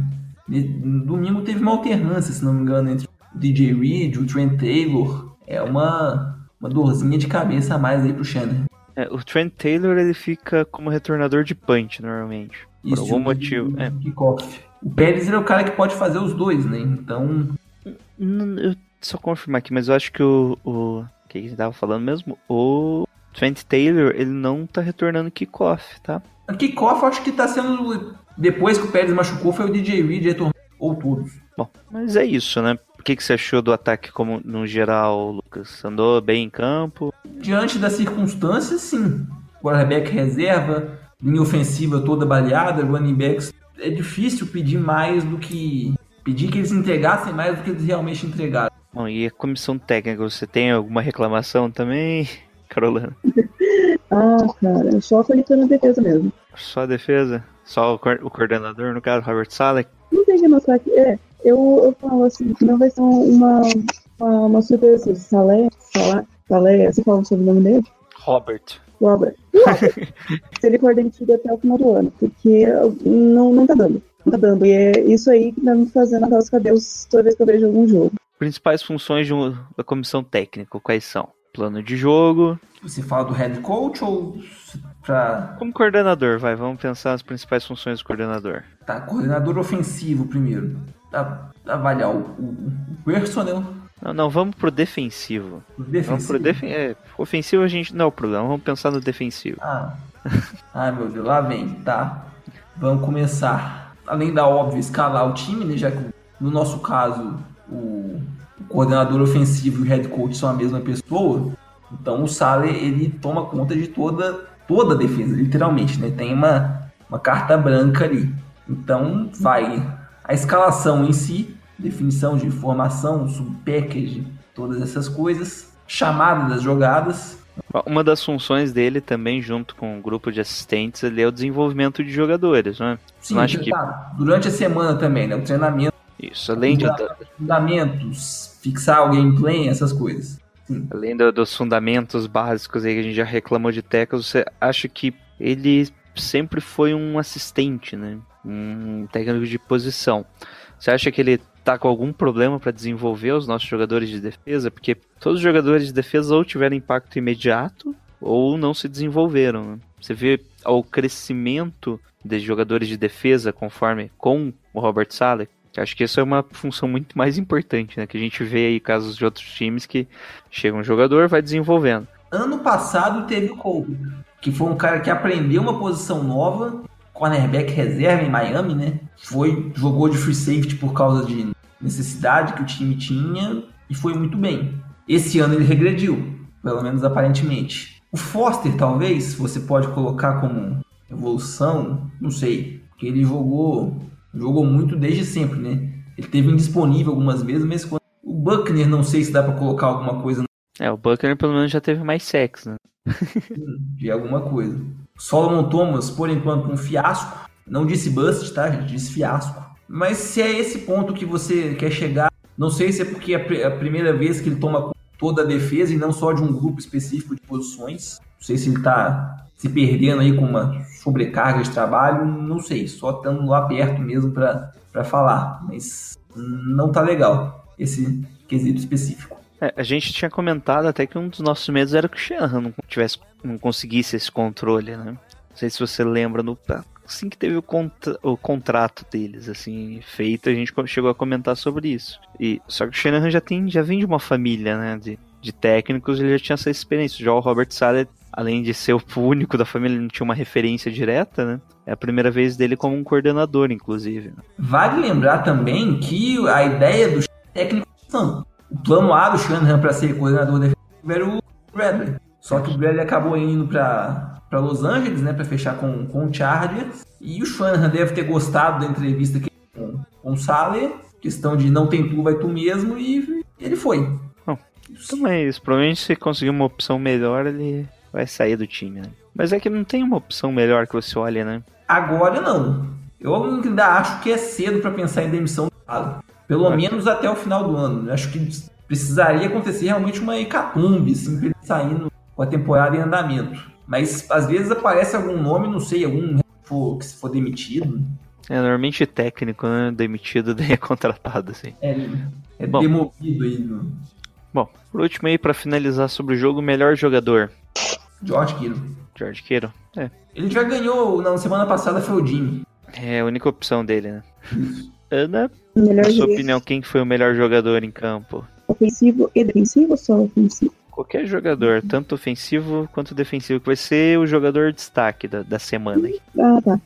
No domingo teve uma alternância, se não me engano, entre o DJ Reed, o Trent Taylor. É uma, uma dorzinha de cabeça a mais aí pro Shannon. É, o Trent Taylor ele fica como retornador de punch normalmente. Por Isso, algum o- motivo. É. o kickoff. O Pérez é o cara que pode fazer os dois, né? Então, Eu só confirmar aqui, mas eu acho que o. o que você tava falando mesmo? O Trent Taylor, ele não tá retornando kickoff, tá? kickoff eu acho que tá sendo. Depois que o Pérez machucou, foi o DJ Reed retornou. Ou todos. Bom, mas é isso, né? O que, que você achou do ataque como no geral, Lucas? Andou bem em campo? Diante das circunstâncias, sim. Quarterback reserva, linha ofensiva toda baleada, running backs. É difícil pedir mais do que. Pedir que eles entregassem mais do que eles realmente entregaram. Bom, e a comissão técnica, você tem alguma reclamação também, Carolina? Ah, cara, só foi na defesa mesmo. Só a defesa? Só o, o coordenador, no caso, Robert Saleh? Não tem que mostrar que. É, eu, eu falo assim, que não vai ser uma, uma, uma surpresa. Salé, Salé, Salé, assim fala sobre o nome dele? Robert. Robert. Robert. Se ele for demitido até o final do ano, porque não, não tá dando. Não tá dando. E é isso aí que tá me fazendo atar os cabelos toda vez que eu vejo algum jogo. Principais funções de um- da comissão técnica, quais são? Plano de jogo. Você fala do head coach ou pra. Como coordenador, vai, vamos pensar as principais funções do coordenador. Tá, coordenador ofensivo primeiro. Tá, avaliar o, o, o personnel. Não, não, vamos pro defensivo. O Vamos defensivo. pro defen é, ofensivo a gente não é o problema, vamos pensar no defensivo. Ah. Ai meu Deus, lá vem, tá. Vamos começar. Além da óbvia escalar o time, né? Já que no nosso caso o, o coordenador ofensivo e o head coach são a mesma pessoa. Então o Sale ele toma conta de toda, toda a defesa, literalmente, né? Tem uma, uma carta branca ali. Então vai a escalação em si, definição de formação, subpackage, todas essas coisas, chamada das jogadas, Uma das funções dele também, junto com o grupo de assistentes, é o desenvolvimento de jogadores, né? Sim, não acho que tá. durante a semana também, né? O treinamento, isso, além, de, fundamentos, fixar o gameplay, essas coisas. Além do- dos fundamentos básicos aí que a gente já reclamou de Tecas, você acha que ele sempre foi um assistente, né? Um técnico de posição. Você acha que ele tá com algum problema para desenvolver os nossos jogadores de defesa? Porque todos os jogadores de defesa ou tiveram impacto imediato ou não se desenvolveram. né? Você vê o crescimento de jogadores de defesa conforme com o Robert Saleh. Acho que isso é uma função muito mais importante, né? Que a gente vê aí casos de outros times que chega um jogador, vai desenvolvendo. Ano passado teve o Cole, que foi um cara que aprendeu uma posição nova, cornerback reserva em Miami, né? Foi, jogou de free safety por causa de necessidade que o time tinha e foi muito bem. Esse ano ele regrediu, pelo menos aparentemente. O Foster, talvez, você pode colocar como evolução, não sei, porque ele jogou, jogou muito desde sempre, né? Ele teve indisponível algumas vezes, mas quando o Buckner, não sei se dá pra colocar alguma coisa É, o Buckner pelo menos já teve mais sexo, né? de alguma coisa. Solomon Thomas, por enquanto, um fiasco. Não disse bust, tá? Disse fiasco. Mas se é esse ponto que você quer chegar, não sei se é porque é a a primeira vez que ele toma toda a defesa e não só de um grupo específico de posições. Não sei se ele tá se perdendo aí com uma sobrecarga de trabalho, não sei. Só estando lá perto mesmo pra falar. Mas não tá legal esse quesito específico. É, a gente tinha comentado até que um dos nossos medos era que o Shanahan não, tivesse, não conseguisse esse controle, né? Não sei se você lembra, no, assim que teve o, contra- o contrato deles, assim, feito, a gente chegou a comentar sobre isso. E, só que o Shanahan já, tem, já vem de uma família, né, de, de técnicos, ele já tinha essa experiência. Já o Robert Saleh, além de ser o único da família, ele não tinha uma referência direta, né? É a primeira vez dele como um coordenador, inclusive. Vale lembrar também que a ideia do técnico não. O plano A do Shanahan para ser coordenador defensivo era o Bradley. Só que o Bradley acabou indo para Los Angeles, né, para fechar com, com o Chargers. E o Shanahan deve ter gostado da entrevista que com, com o Saleh, questão de não tem tu, vai tu mesmo, e ele foi. Então é isso. Provavelmente se conseguir uma opção melhor, ele vai sair do time, né? Mas é que não tem uma opção melhor que você olha, né? Agora não. Eu ainda acho que é cedo para pensar em demissão do Saleh. Pelo menos até o final do ano. Eu acho que precisaria acontecer realmente uma hecatombe, assim, pra ele saindo com a temporada em andamento. Mas às vezes aparece algum nome, não sei, algum que se for demitido. É normalmente técnico, né? Demitido, daí é contratado, assim. É, é Bom. demovido aí no Bom, por último aí, pra finalizar sobre o jogo, melhor jogador. George Kittle. George Kittle. É, Ele já ganhou, na semana passada foi o Jimmy. é a única opção dele, né? Ana, Melhor na sua opinião, quem que foi o melhor jogador em campo? ofensivo e defensivo ou só ofensivo? Qualquer jogador, tanto ofensivo quanto defensivo, que vai ser o jogador destaque da, da semana. Ah, tá.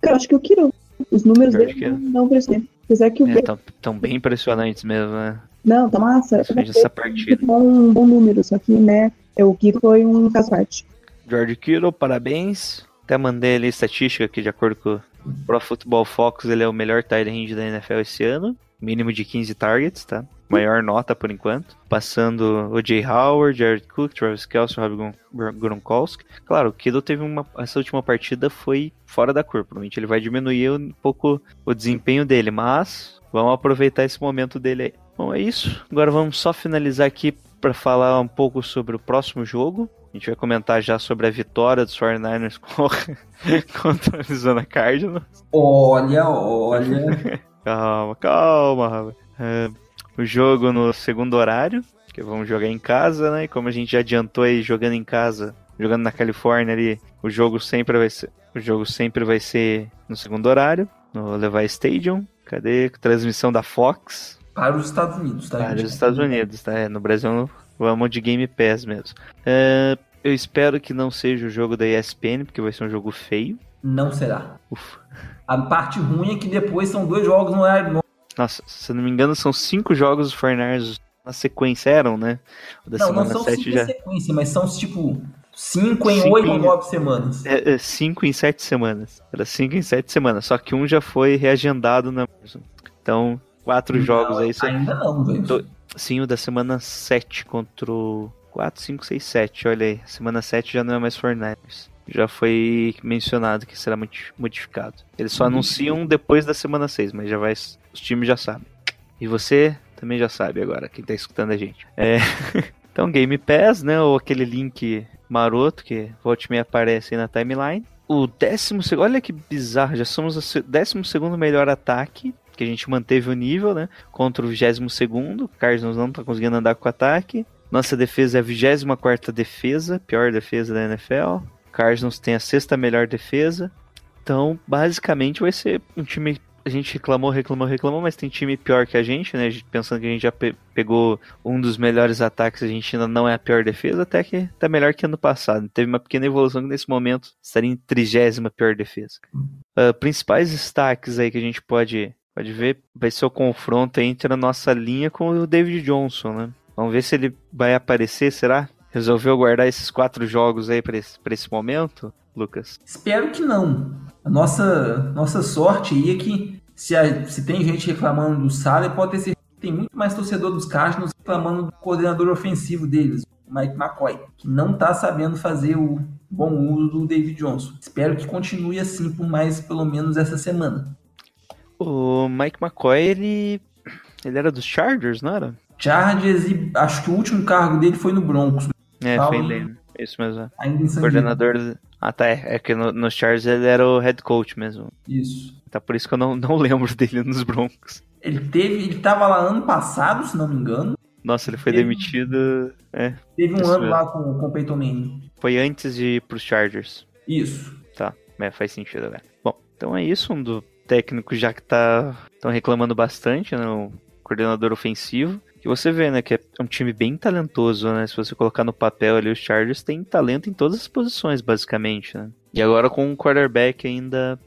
Cara, acho que o Kiro. Os números George dele Kittle. não ser. Apesar que o É, B... tão, tão bem impressionantes mesmo, né? Não, tá massa. Principalmente essa partida. Bom, um bom número, só que, né, é, o Kiro foi um caso parte. George Kittle, parabéns. Até mandei ali estatística que, de acordo com o Pro Football Focus, ele é o melhor tight end da NFL esse ano. Mínimo de 15 targets, tá? Maior nota por enquanto. Passando o Jay Howard, Jared Cook, Travis Kelce, Rob Gron- Gronkowski. Claro, o Kittle teve uma. Essa última partida foi fora da curva. Provavelmente ele vai diminuir um pouco o desempenho dele, mas vamos aproveitar esse momento dele aí. Bom, é isso. Agora vamos só finalizar aqui para falar um pouco sobre o próximo jogo. A gente vai comentar já sobre a vitória dos 49ers com- contra o Arizona Cardinals. Olha, olha. Calma, calma, rapaz. É, o jogo no segundo horário, que vamos jogar em casa, né? E como a gente já adiantou aí jogando em casa, jogando na Califórnia ali, o jogo sempre vai ser, o jogo sempre vai ser no segundo horário, no Levi Stadium. Cadê? Transmissão da Fox. Para os Estados Unidos, tá? Para gente? os Estados Unidos, tá? É, no Brasil vamos de Game Pass mesmo. É, eu espero que não seja o jogo da ESPN, porque vai ser um jogo feio. Não será. Ufa. A parte ruim é que depois são dois jogos no horário. Nossa, se eu não me engano, são cinco jogos do 49ers na sequência, eram, né? O da Não, não semana são 7 cinco já. sequência, mas são tipo cinco em Cinco oito ou em- nove semanas. É, é, cinco em sete semanas. Era cinco em sete semanas. Só que um já foi reagendado na. Então, quatro jogos aí. Ainda não, velho. Sim, o da semana 7 contra o, 4, 5, 6, 7. Olha aí, semana 7 já não é mais 49ers. Já foi mencionado que será modi- modificado. Eles só anunciam depois da semana 6, mas já vai. Os times já sabem. E você também já sabe agora, quem tá escutando a gente. É. então, Game Pass, né? Ou aquele link maroto que volte e meia aparece aí na timeline. O décimo segundo. Olha que bizarro, já somos o décimo segundo melhor ataque. Que a gente manteve o nível, né? Contra o vigésimo segundo. O Cardinals não tá conseguindo andar com o ataque. Nossa defesa é a 24 defesa, pior defesa da NFL. Cardinals tem a sexta melhor defesa. Então, basicamente, vai ser um time. A gente reclamou, reclamou, reclamou, mas tem time pior que a gente, né? Pensando que a gente já pe- pegou um dos melhores ataques, a gente ainda não é a pior defesa, até que tá melhor que ano passado. Teve uma pequena evolução que nesse momento estaria em trigésima pior defesa. Ah, principais destaques aí que a gente pode, pode ver vai ser o confronto entre a nossa linha com o David Johnson, né? Vamos ver se ele vai aparecer, será? Resolveu guardar esses quatro jogos aí pra esse, esse momento, Lucas? Espero que não. A nossa, nossa sorte aí é que se, a- se tem gente reclamando do Saleh, pode ter certeza que tem muito mais torcedor dos Cardinals reclamando do coordenador ofensivo deles, o Mike McCoy, que não tá sabendo fazer o bom uso do David Johnson. Espero que continue assim por mais pelo menos essa semana. O Mike McCoy, ele. Ele era dos Chargers, não era? Chargers e acho que o último cargo dele foi no Broncos, É, Fala foi ele. Isso mesmo. ainda. Coordenador. Ah, tá. É, é que no, nos Chargers ele era o head coach mesmo. Isso. Tá por isso que eu não, não lembro dele nos Broncos. Ele teve, ele tava lá ano passado, se não me engano. Nossa, ele foi Ele- demitido. É, Teve um ano mesmo. lá com, com o Peyton Manning. foi antes de ir pros Chargers. Isso. Tá, é, faz sentido, velho. Bom, então é isso, um do técnico já que tá estão reclamando bastante, né, o coordenador ofensivo. Que você vê, né, que é um time bem talentoso, né? Se você colocar no papel ali, os Chargers têm talento em todas as posições, basicamente, né? E agora com um quarterback ainda...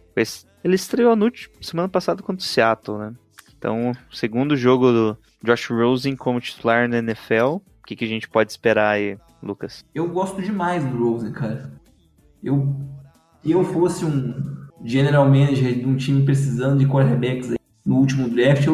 Ele estreou no semana passada contra o Seattle, né? Então, segundo jogo do Josh Rosen como titular na NFL. O que, que a gente pode esperar aí, Lucas? Eu gosto demais do Rosen, cara. Eu, se eu fosse um general manager de um time precisando de quarterbacks no último draft,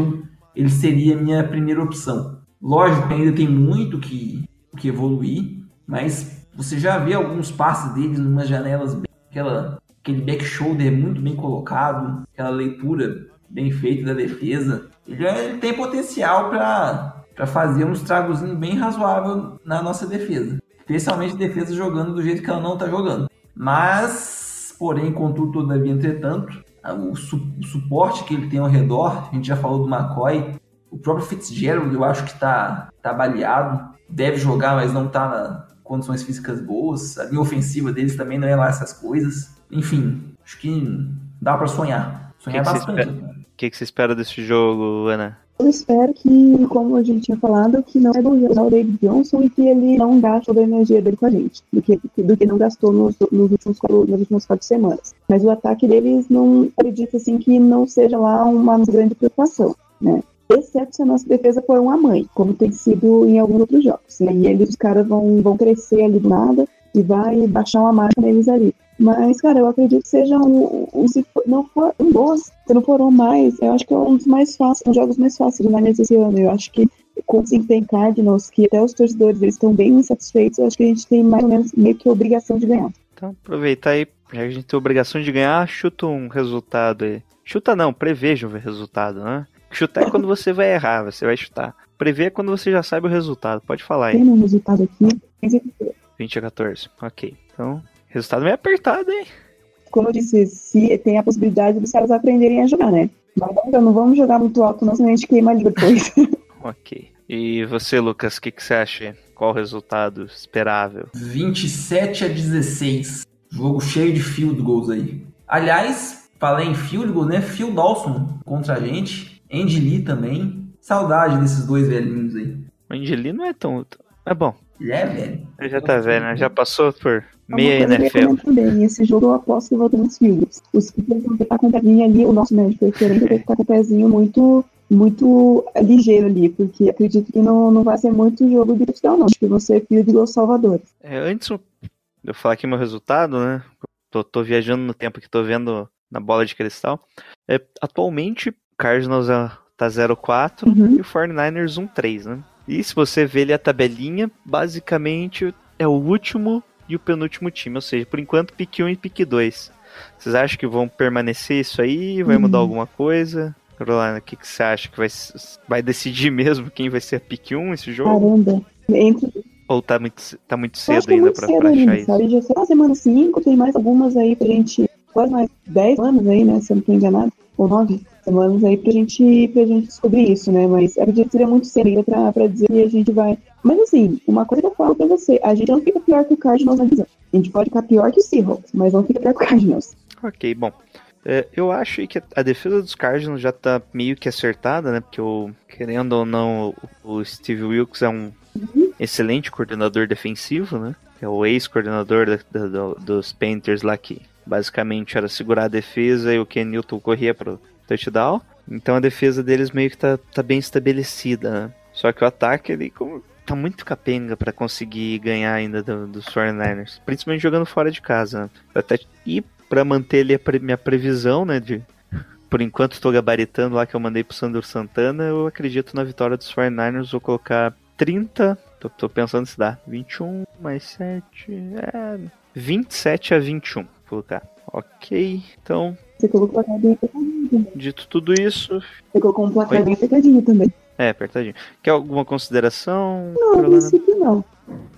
ele seria a minha primeira opção. Lógico que ainda tem muito que, que evoluir, mas você já vê alguns passes dele em umas janelas bem, aquela, aquele back shoulder muito bem colocado, aquela leitura bem feita da defesa. Ele, é- ele tem potencial para fazer um estragozinho bem razoável na nossa defesa. Especialmente defesa jogando do jeito que ela não tá jogando. Mas, porém, contudo, todavia, entretanto, a- o, su- o suporte que ele tem ao redor, a gente já falou do McCoy, o próprio Fitzgerald eu acho que tá, tá baleado, deve jogar, mas não tá em condições físicas boas. A linha ofensiva deles também não é lá essas coisas. Enfim, acho que dá pra sonhar. Sonhar Que que bastante. O que, que você espera desse jogo, Ana? Eu espero que, como a gente tinha falado, que não é do o David Johnson e que ele não gaste toda a energia dele com a gente, do que, do que não gastou nos, nos últimos, nas últimas quatro semanas. Mas o ataque deles não acredito assim que não seja lá uma grande preocupação, né? Exceto se a nossa defesa for uma mãe, como tem sido em alguns outros jogos. E aí eles, os caras vão, vão crescer ali do nada e vai baixar uma marca neles ali. Mas, cara, eu acredito que seja um, um- se for- não for um se não foram mais, eu acho que é um dos mais fáceis, um jogos mais fáceis de Niners esse ano. Eu acho que com o desempenho Cardinals, que até os torcedores eles estão bem insatisfeitos, eu acho que a gente tem mais ou menos meio que obrigação de ganhar. Então, aproveitar aí, já que a gente tem obrigação de ganhar, chuta um resultado aí. Chuta não, preveja o resultado, né? Chutar é quando você vai errar, você vai chutar. Prever é quando você já sabe o resultado. Pode falar aí. Tem um resultado aqui, 15 a 20 a 14. Ok. Então, resultado meio apertado, hein? como eu disse, se tem a possibilidade dos caras aprenderem a jogar, né? Mas então, não vamos jogar muito alto, não, senão a gente queima ali depois. Ok. E você, Lucas, o que, que você acha? Qual o resultado esperável? 27 a 16. Jogo cheio de field goals aí. Aliás, falei em field goal, né? Phil Dawson contra a gente. Andy Lee também. Saudade desses dois velhinhos aí. O Angeli não é tão. É bom. Ele é velho. Ele já tá velho, né? Já passou por meia eu NFL. também, esse jogo eu aposto que vou ter muitos filhos. Os que vão estar com o pezinho ali, o nosso médico referente vai ficar com o pezinho muito, muito ligeiro ali, porque acredito que não, não vai ser muito jogo de touchdown, não. Acho que vão ser field goal salvadores. É, antes de eu falar aqui meu resultado, né? Tô, tô viajando no tempo que tô vendo na bola de cristal. É, atualmente, Cardinals ah, tá 0-4 Uhum. e o 49ers 1-3, né? E se você vê ali a tabelinha, basicamente é o último e o penúltimo time. Ou seja, por enquanto, pique 1 e pique 2. Vocês acham que vão permanecer isso aí? Vai mudar alguma coisa? Carolina, o que, que você acha que vai, vai decidir mesmo quem vai ser a pique 1 esse jogo? Caramba. Entre... Ou tá muito, tá muito cedo é ainda muito pra, cedo pra achar ainda, isso? sabe? Já lá, semana 5, tem mais algumas aí pra gente. Quase mais 10 anos aí, né? Se eu não tô enganado. Ou 9 semanas aí pra gente, pra gente descobrir isso, né? Mas acredito que seria muito cedo pra, pra dizer que a gente vai. Mas assim, uma coisa que eu falo pra você, a gente não fica pior que o Cardinals na divisão. A gente pode ficar pior que o Seahawks, mas não fica pior que o Cardinals. Ok, bom. É, eu acho que a defesa dos Cardinals já tá meio que acertada, né? Porque, o, querendo ou não, o Steve Wilkes é um excelente coordenador defensivo, né? É o ex-coordenador da- do- dos Panthers lá que basicamente era segurar a defesa e o Ken Newton corria pro touchdown. Então a defesa deles meio que tá, tá bem estabelecida, né? Só que o ataque, ele como, tá muito capenga pra conseguir ganhar ainda do- dos 49ers. Principalmente jogando fora de casa, né? Até, e pra manter ali a minha previsão, né, de... Por enquanto tô gabaritando lá que eu mandei pro Sandro Santana, eu acredito na vitória dos 49ers, vou colocar 30, tô, tô pensando se dá, 21 mais 7, é, 27 a 21, vou colocar. Ok, então, Você colocou um placar bem apertadinho também. dito tudo isso, Você colocou um placar bem apertadinho também. é, apertadinho. Quer alguma consideração? Não, a princípio não.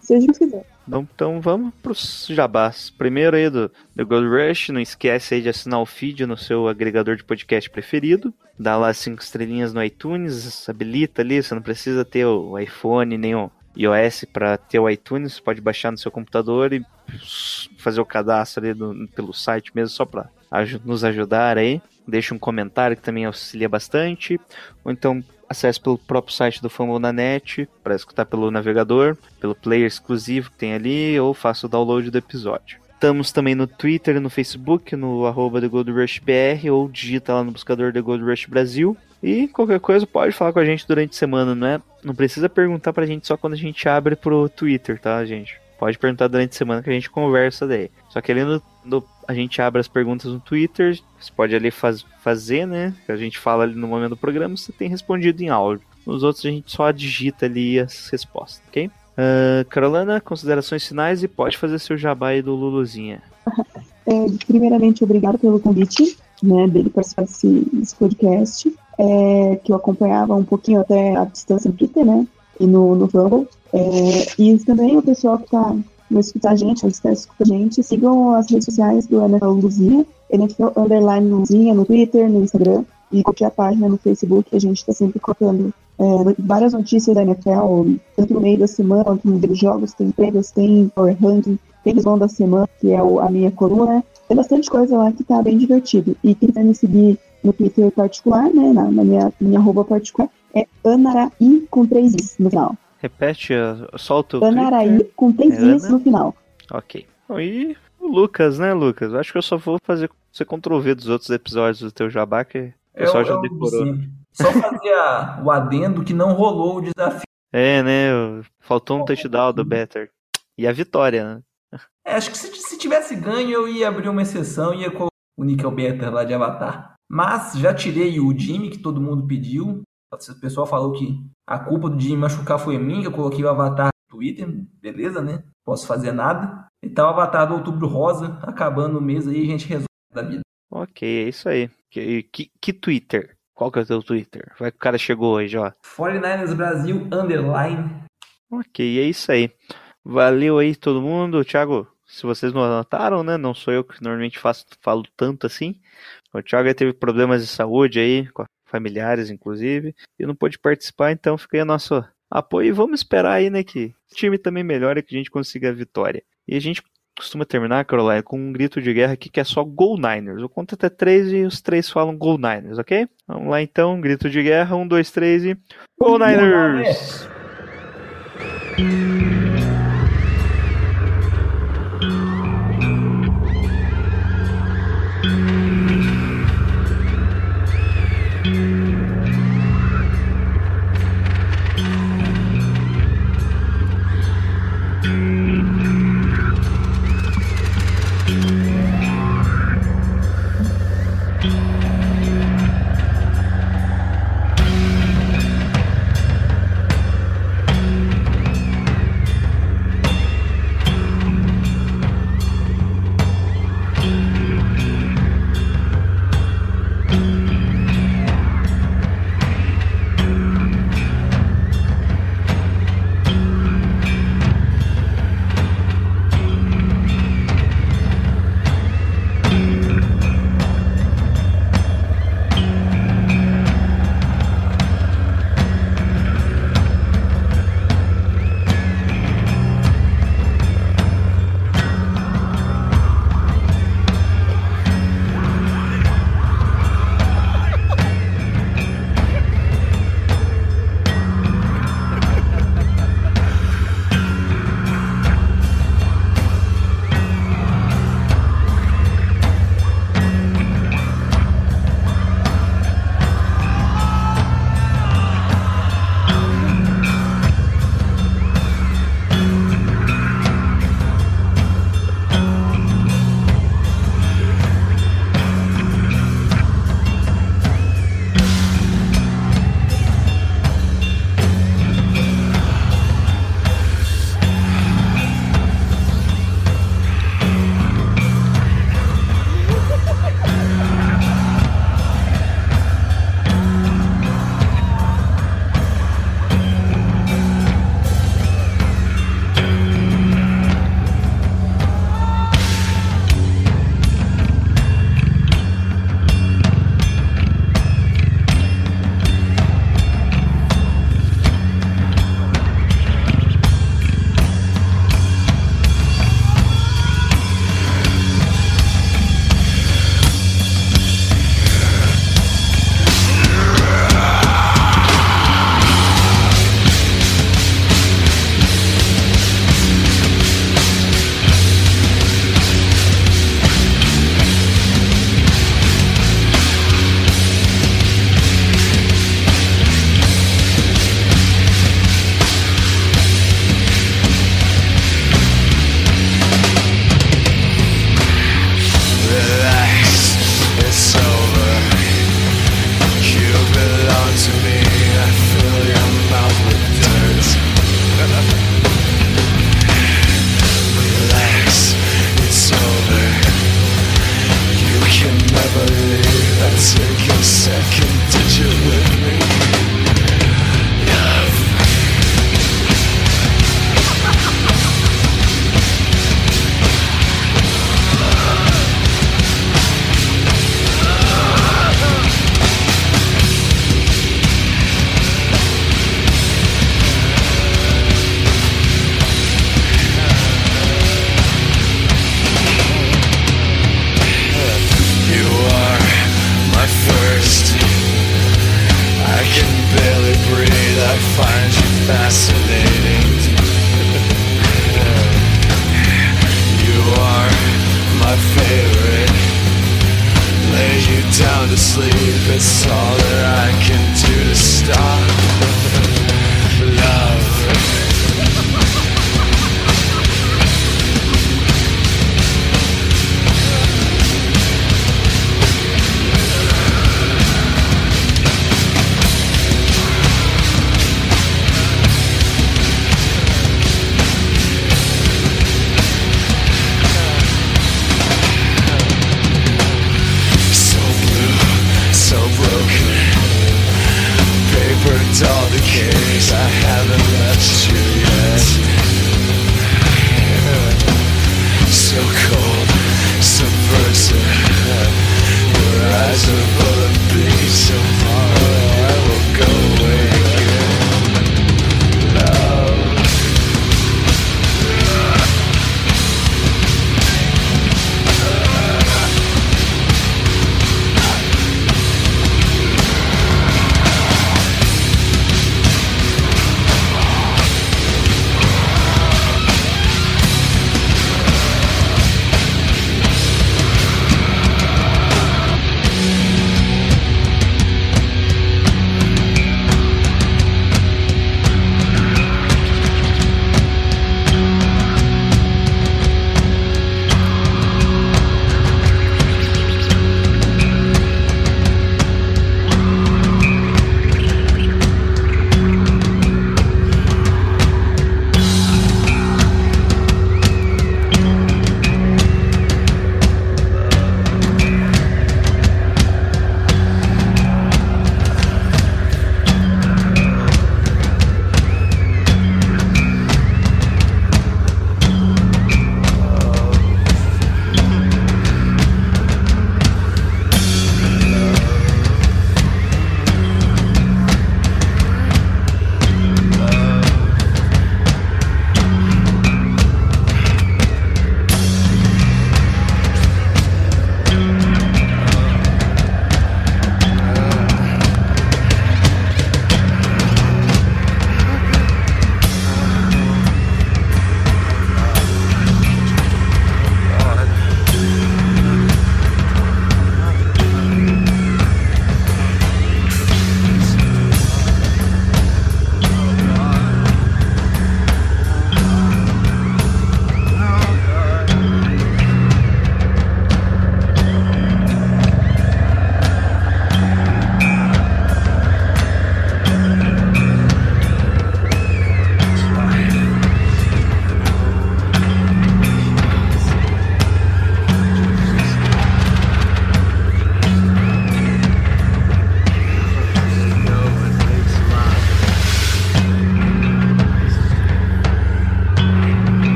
Seja o que quiser. Então, então vamos pros jabás. Primeiro aí do, do Gold Rush, não esquece aí de assinar o feed no seu agregador de podcast preferido. Dá lá cinco estrelinhas no iTunes, habilita ali, você não precisa ter o iPhone nem o iOS para ter o iTunes, você pode baixar no seu computador e fazer o cadastro ali pelo site mesmo, só para nos ajudar aí. Deixa um comentário que também auxilia bastante. Ou então acesse pelo próprio site do Fambonanet para escutar pelo navegador, pelo player exclusivo que tem ali, ou faça o download do episódio. Estamos também no Twitter no Facebook, no arroba ou digita lá no buscador The Gold Rush Brasil. E qualquer coisa pode falar com a gente durante a semana, não é? Não precisa perguntar pra gente só quando a gente abre pro Twitter, tá, gente? Pode perguntar durante a semana que a gente conversa daí. Só que ali a gente abre as perguntas no Twitter, você pode ali faz, fazer, né? Que a gente fala ali no momento do programa, você tem respondido em áudio. Nos outros a gente só digita ali as respostas, ok? Ah, Carolina, considerações finais e pode fazer seu jabá aí do Luluzinha. É, primeiramente, obrigado pelo convite, né, dele participar desse, desse podcast, é, que eu acompanhava um pouquinho até a distância no Twitter, né, e no, no Rumble. É, e também o pessoal que tá no escutar a gente, está escutando a gente, sigam as redes sociais do NFL Luzinha, NFL Underline Luzinha no Twitter, no Instagram, e a página no Facebook, a gente está sempre colocando é, várias notícias da NFL, tanto no meio da semana, quanto no meio dos jogos, tem prêmios, tem Power Ranking, tem Visão da Semana, que é o- a minha coluna. Tem bastante coisa lá que tá bem divertido. E quem quiser me seguir no Twitter particular, né, na, na minha, minha arroba particular, é Anaraí com três Is no final. Repete, solta o Anaraí Twitter. com três É Is no final. Ok. E o Lucas, né, Lucas? Acho que eu só vou fazer você V dos outros episódios do teu jabá, que o pessoal já decorou. sim. Só fazia o adendo que não rolou o desafio. É, né? Faltou um touchdown do Better. E a vitória, né? É, acho que se, se tivesse ganho, eu ia abrir uma exceção e ia colocar o Nickel Better lá de Avatar. Mas já tirei o Jimmy, que todo mundo pediu. O pessoal falou que a culpa do Jimmy machucar foi minha, que eu coloquei o Avatar no Twitter. Beleza, né? Posso fazer nada. Então o Avatar do Outubro Rosa, acabando o mês aí, a gente resolve da vida. Ok, é isso aí. Que, que, que Twitter? Qual que é o teu Twitter? Vai que o cara chegou hoje, ó. 49ers Brasil, underline. Ok, é isso aí. Valeu aí todo mundo. Thiago, se vocês não anotaram, né? Não sou eu que normalmente faço, falo tanto assim. O Thiago teve problemas de saúde aí, com familiares inclusive, e não pôde participar, então fica aí o nosso apoio. E vamos esperar aí, né, que o time também melhore, que a gente consiga a vitória. E a gente costuma terminar, Caroline, com um grito de guerra aqui que é só Go Niners. Eu conto até três e os três falam Go Niners, ok? Vamos lá então, grito de guerra, um, dois, três e Go Niners! you down sleep. It's all